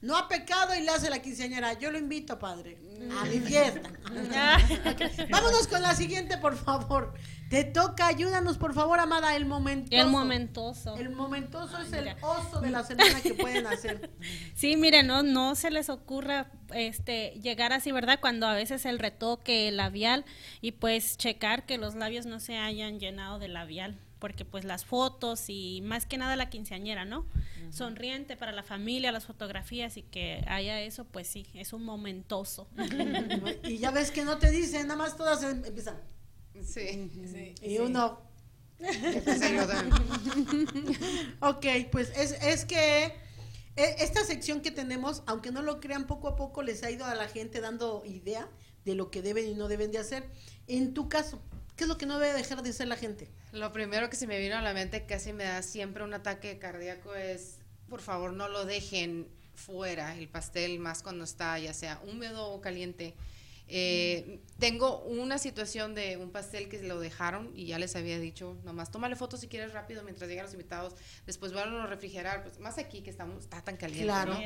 no ha pecado y le hace la quinceañera. Yo lo invito, padre, a mi fiesta. Vámonos con la siguiente, por favor. Te toca, ayúdanos, por favor, amada, el momentoso. El momentoso. El momentoso es el oso de la semana que pueden hacer. Sí, miren, no, no se les ocurra este llegar así, ¿verdad? Cuando a veces el retoque labial y pues checar que los labios no se hayan llenado de labial porque pues las fotos y más que nada la quinceañera, ¿no? Sonriente para la familia, las fotografías y que haya eso, pues sí, es un momentoso. y ya ves que no te dicen, nada más todas em, empiezan. Sí, sí. Y uno... ok, pues es, es que e, esta sección que tenemos, aunque no lo crean, poco a poco les ha ido a la gente dando idea de lo que deben y no deben de hacer. En tu caso, ¿qué es lo que no debe dejar de hacer la gente? Lo primero que se me vino a la mente, casi me da siempre un ataque cardíaco, es, por favor, no lo dejen fuera el pastel, más cuando está ya sea húmedo o caliente. Eh, tengo una situación de un pastel que lo dejaron y ya les había dicho, nomás tómale fotos si quieres rápido mientras llegan los invitados, después van a refrigerar, pues más aquí que estamos, está tan caliente, Claro.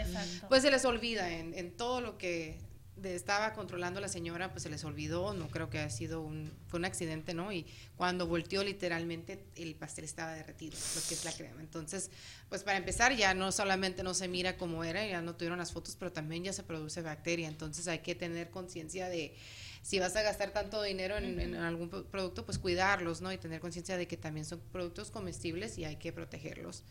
Pues se les olvida en, en todo lo que de estaba controlando la señora, pues se les olvidó, no creo que haya sido un, fue un accidente, ¿no? Y cuando volteó literalmente el pastel estaba derretido, lo que es la crema. Entonces, pues para empezar ya no solamente no se mira como era, ya no tuvieron las fotos, pero también ya se produce bacteria, entonces hay que tener conciencia de si vas a gastar tanto dinero en, en algún pro- producto, pues cuidarlos, ¿no? Y tener conciencia de que también son productos comestibles y hay que protegerlos.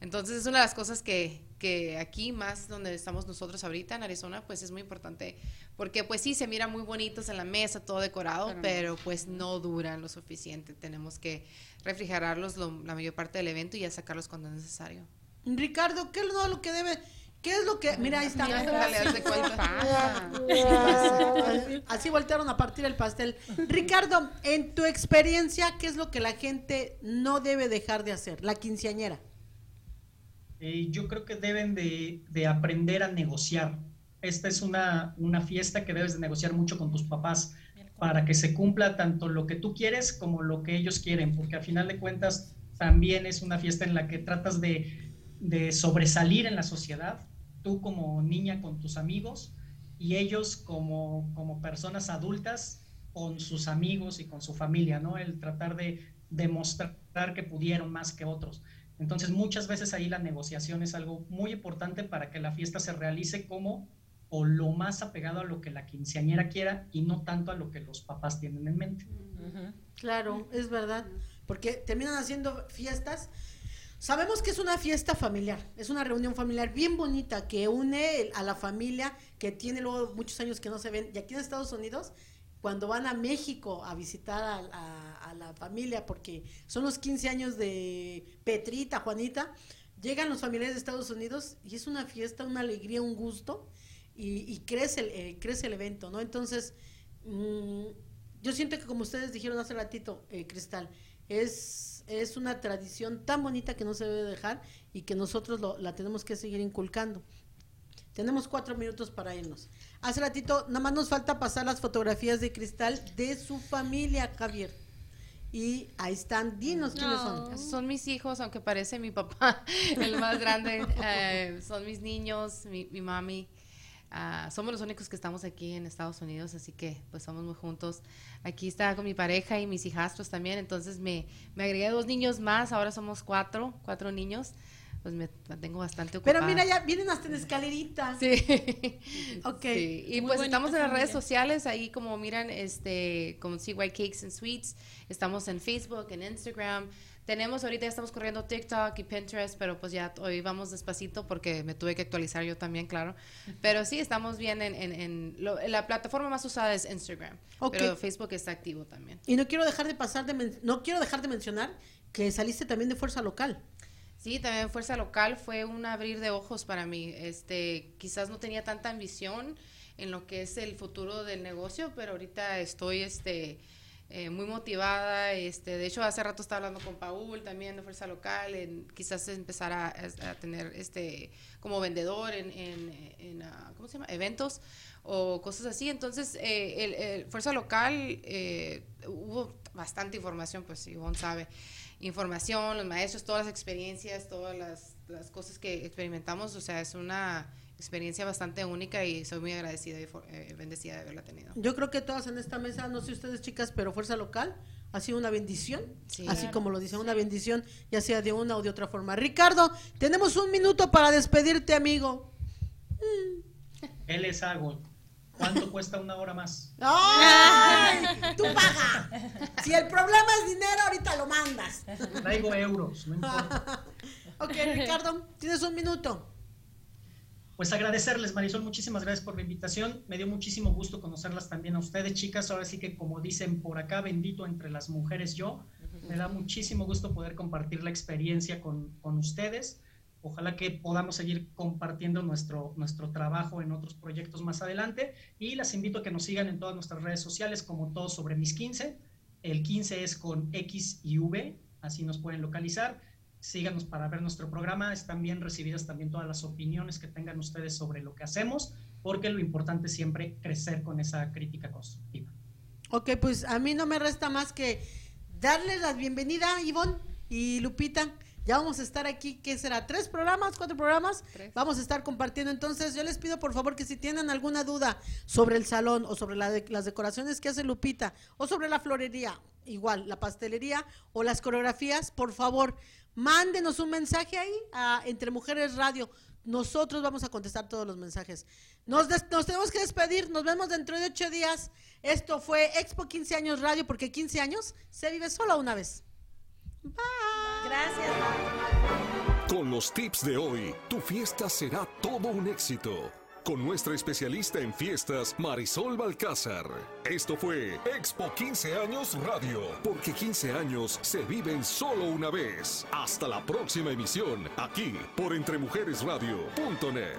Entonces es una de las cosas que, que aquí, más donde estamos nosotros ahorita en Arizona, pues es muy importante, porque pues sí, se mira muy bonitos en la mesa, todo decorado, Pero pero, pues no duran lo suficiente. Tenemos que refrigerarlos lo- la mayor parte del evento y ya sacarlos cuando es necesario. Ricardo, ¿qué es lo, lo que debe? ¿Qué es lo que.? Mira, ahí está. Así- Así voltearon a partir el pastel. Ricardo, en tu experiencia, ¿qué es lo que la gente no debe dejar de hacer? La quinceañera. Eh, yo creo que deben de, de aprender a negociar. Esta es una, una fiesta que debes de negociar mucho con tus papás para que se cumpla tanto lo que tú quieres como lo que ellos quieren, porque a final de cuentas también es una fiesta en la que tratas de, de sobresalir en la sociedad, tú como niña con tus amigos y ellos como, como personas adultas con sus amigos y con su familia, ¿no? El tratar de demostrar que pudieron más que otros. Entonces, muchas veces ahí la negociación es algo muy importante para que la fiesta se realice como o lo más apegado a lo que la quinceañera quiera y no tanto a lo que los papás tienen en mente. Claro, es verdad. Porque terminan haciendo fiestas. Sabemos que es una fiesta familiar, es una reunión familiar bien bonita que une a la familia que tiene luego muchos años que no se ven. Y aquí en Estados Unidos, cuando van a México a visitar a, a- a la familia, porque son los 15 años de Petrita, Juanita, llegan los familiares de Estados Unidos y es una fiesta, una alegría, un gusto y, crece, el, eh, crece el evento, ¿no? Entonces, mm, yo siento que como ustedes dijeron hace ratito, eh, Cristal, es, es una tradición tan bonita que no se debe dejar y que nosotros la tenemos que seguir inculcando. Tenemos cuatro minutos para irnos. Hace ratito, nada más nos falta pasar las fotografías de Cristal de su familia, Javier. Y ahí están, dinos quiénes son. Son mis hijos, aunque parece mi papá, el más grande. eh, son mis niños, mi, mi mami. Ah, somos los únicos que estamos aquí en Estados Unidos, así que pues somos muy juntos. Aquí está con mi pareja y mis hijastros también, entonces me, me agregué dos niños más, ahora somos cuatro, cuatro niños. Pues me mantengo bastante ocupada. Pero mira, ya vienen hasta en escalerita. Sí. Ok. Sí, Y Muy pues estamos en las redes sociales, ahí como miran, este, como CY Cakes and Sweets. Estamos en Facebook, en Instagram. Tenemos ahorita ya estamos corriendo TikTok y Pinterest, pero pues ya hoy vamos despacito porque me tuve que actualizar yo también, claro. Pero sí, estamos bien en, en, en lo- la plataforma más usada es Instagram, Ok. pero Facebook está activo también. Y no quiero dejar de pasar de men- no quiero dejar de mencionar que saliste también de Fuerza Local. Sí, también Fuerza Local fue un abrir de ojos para mí. Este, quizás no tenía tanta ambición en lo que es el futuro del negocio, pero ahorita estoy este, eh, muy motivada. Este, de hecho, hace rato estaba hablando con Paul también de Fuerza Local, en quizás empezar a, tener este como vendedor en, en, en, ah, ¿cómo se llama? eventos o cosas así. Entonces, eh, el, el Fuerza Local eh, hubo bastante información, pues Ivonne sabe información, los maestros, todas las experiencias, todas las, las cosas que experimentamos, o sea, es una experiencia bastante única y soy muy agradecida y eh, bendecida de haberla tenido. Yo creo que todas en esta mesa, no sé ustedes chicas, pero Fuerza Local ha sido una bendición, así como lo dicen, una bendición, ya sea de una o de otra forma. Ricardo, tenemos un minuto para despedirte, amigo. Él es Ago. ¿Cuánto cuesta una hora más? ¡Ay! ¡Tú paga! Si el problema es dinero, ahorita lo mandas. Traigo euros, no importa. ok, Ricardo, tienes un minuto. Pues agradecerles, Marisol, muchísimas gracias por la invitación. Me dio muchísimo gusto conocerlas también a ustedes, chicas. Ahora sí que, como dicen por acá, bendito entre las mujeres yo. Me da muchísimo gusto poder compartir la experiencia con, con ustedes. Ojalá que podamos seguir compartiendo nuestro, nuestro trabajo en otros proyectos más adelante. Y las invito a que nos sigan en todas nuestras redes sociales, como todo sobre mis 15. El 15 es con X y V, así nos pueden localizar. Síganos para ver nuestro programa. Están bien recibidas también todas las opiniones que tengan ustedes sobre lo que hacemos, porque lo importante es siempre crecer con esa crítica constructiva. Ok, pues a mí no me resta más que darles la bienvenida, Ivonne y Lupita. Ya vamos a estar aquí, ¿qué será? ¿Tres programas? ¿Cuatro programas? Vamos a estar compartiendo. Entonces, yo les pido por favor que si tienen alguna duda sobre el salón o sobre las decoraciones que hace Lupita o sobre la florería, igual, la pastelería o las coreografías, por favor, mándenos un mensaje ahí a Entre Mujeres Radio. Nosotros vamos a contestar todos los mensajes. Nos, nos tenemos que despedir. Nos vemos dentro de ocho días. Esto fue Expo 15 años Radio, porque 15 años se vive solo una vez. Bye. Gracias. Con los tips de hoy, tu fiesta será todo un éxito. Con nuestra especialista en fiestas, Marisol Balcázar. Esto fue Expo 15 Años Radio, porque 15 años se viven solo una vez. Hasta la próxima emisión, aquí por entremujeresradio.net.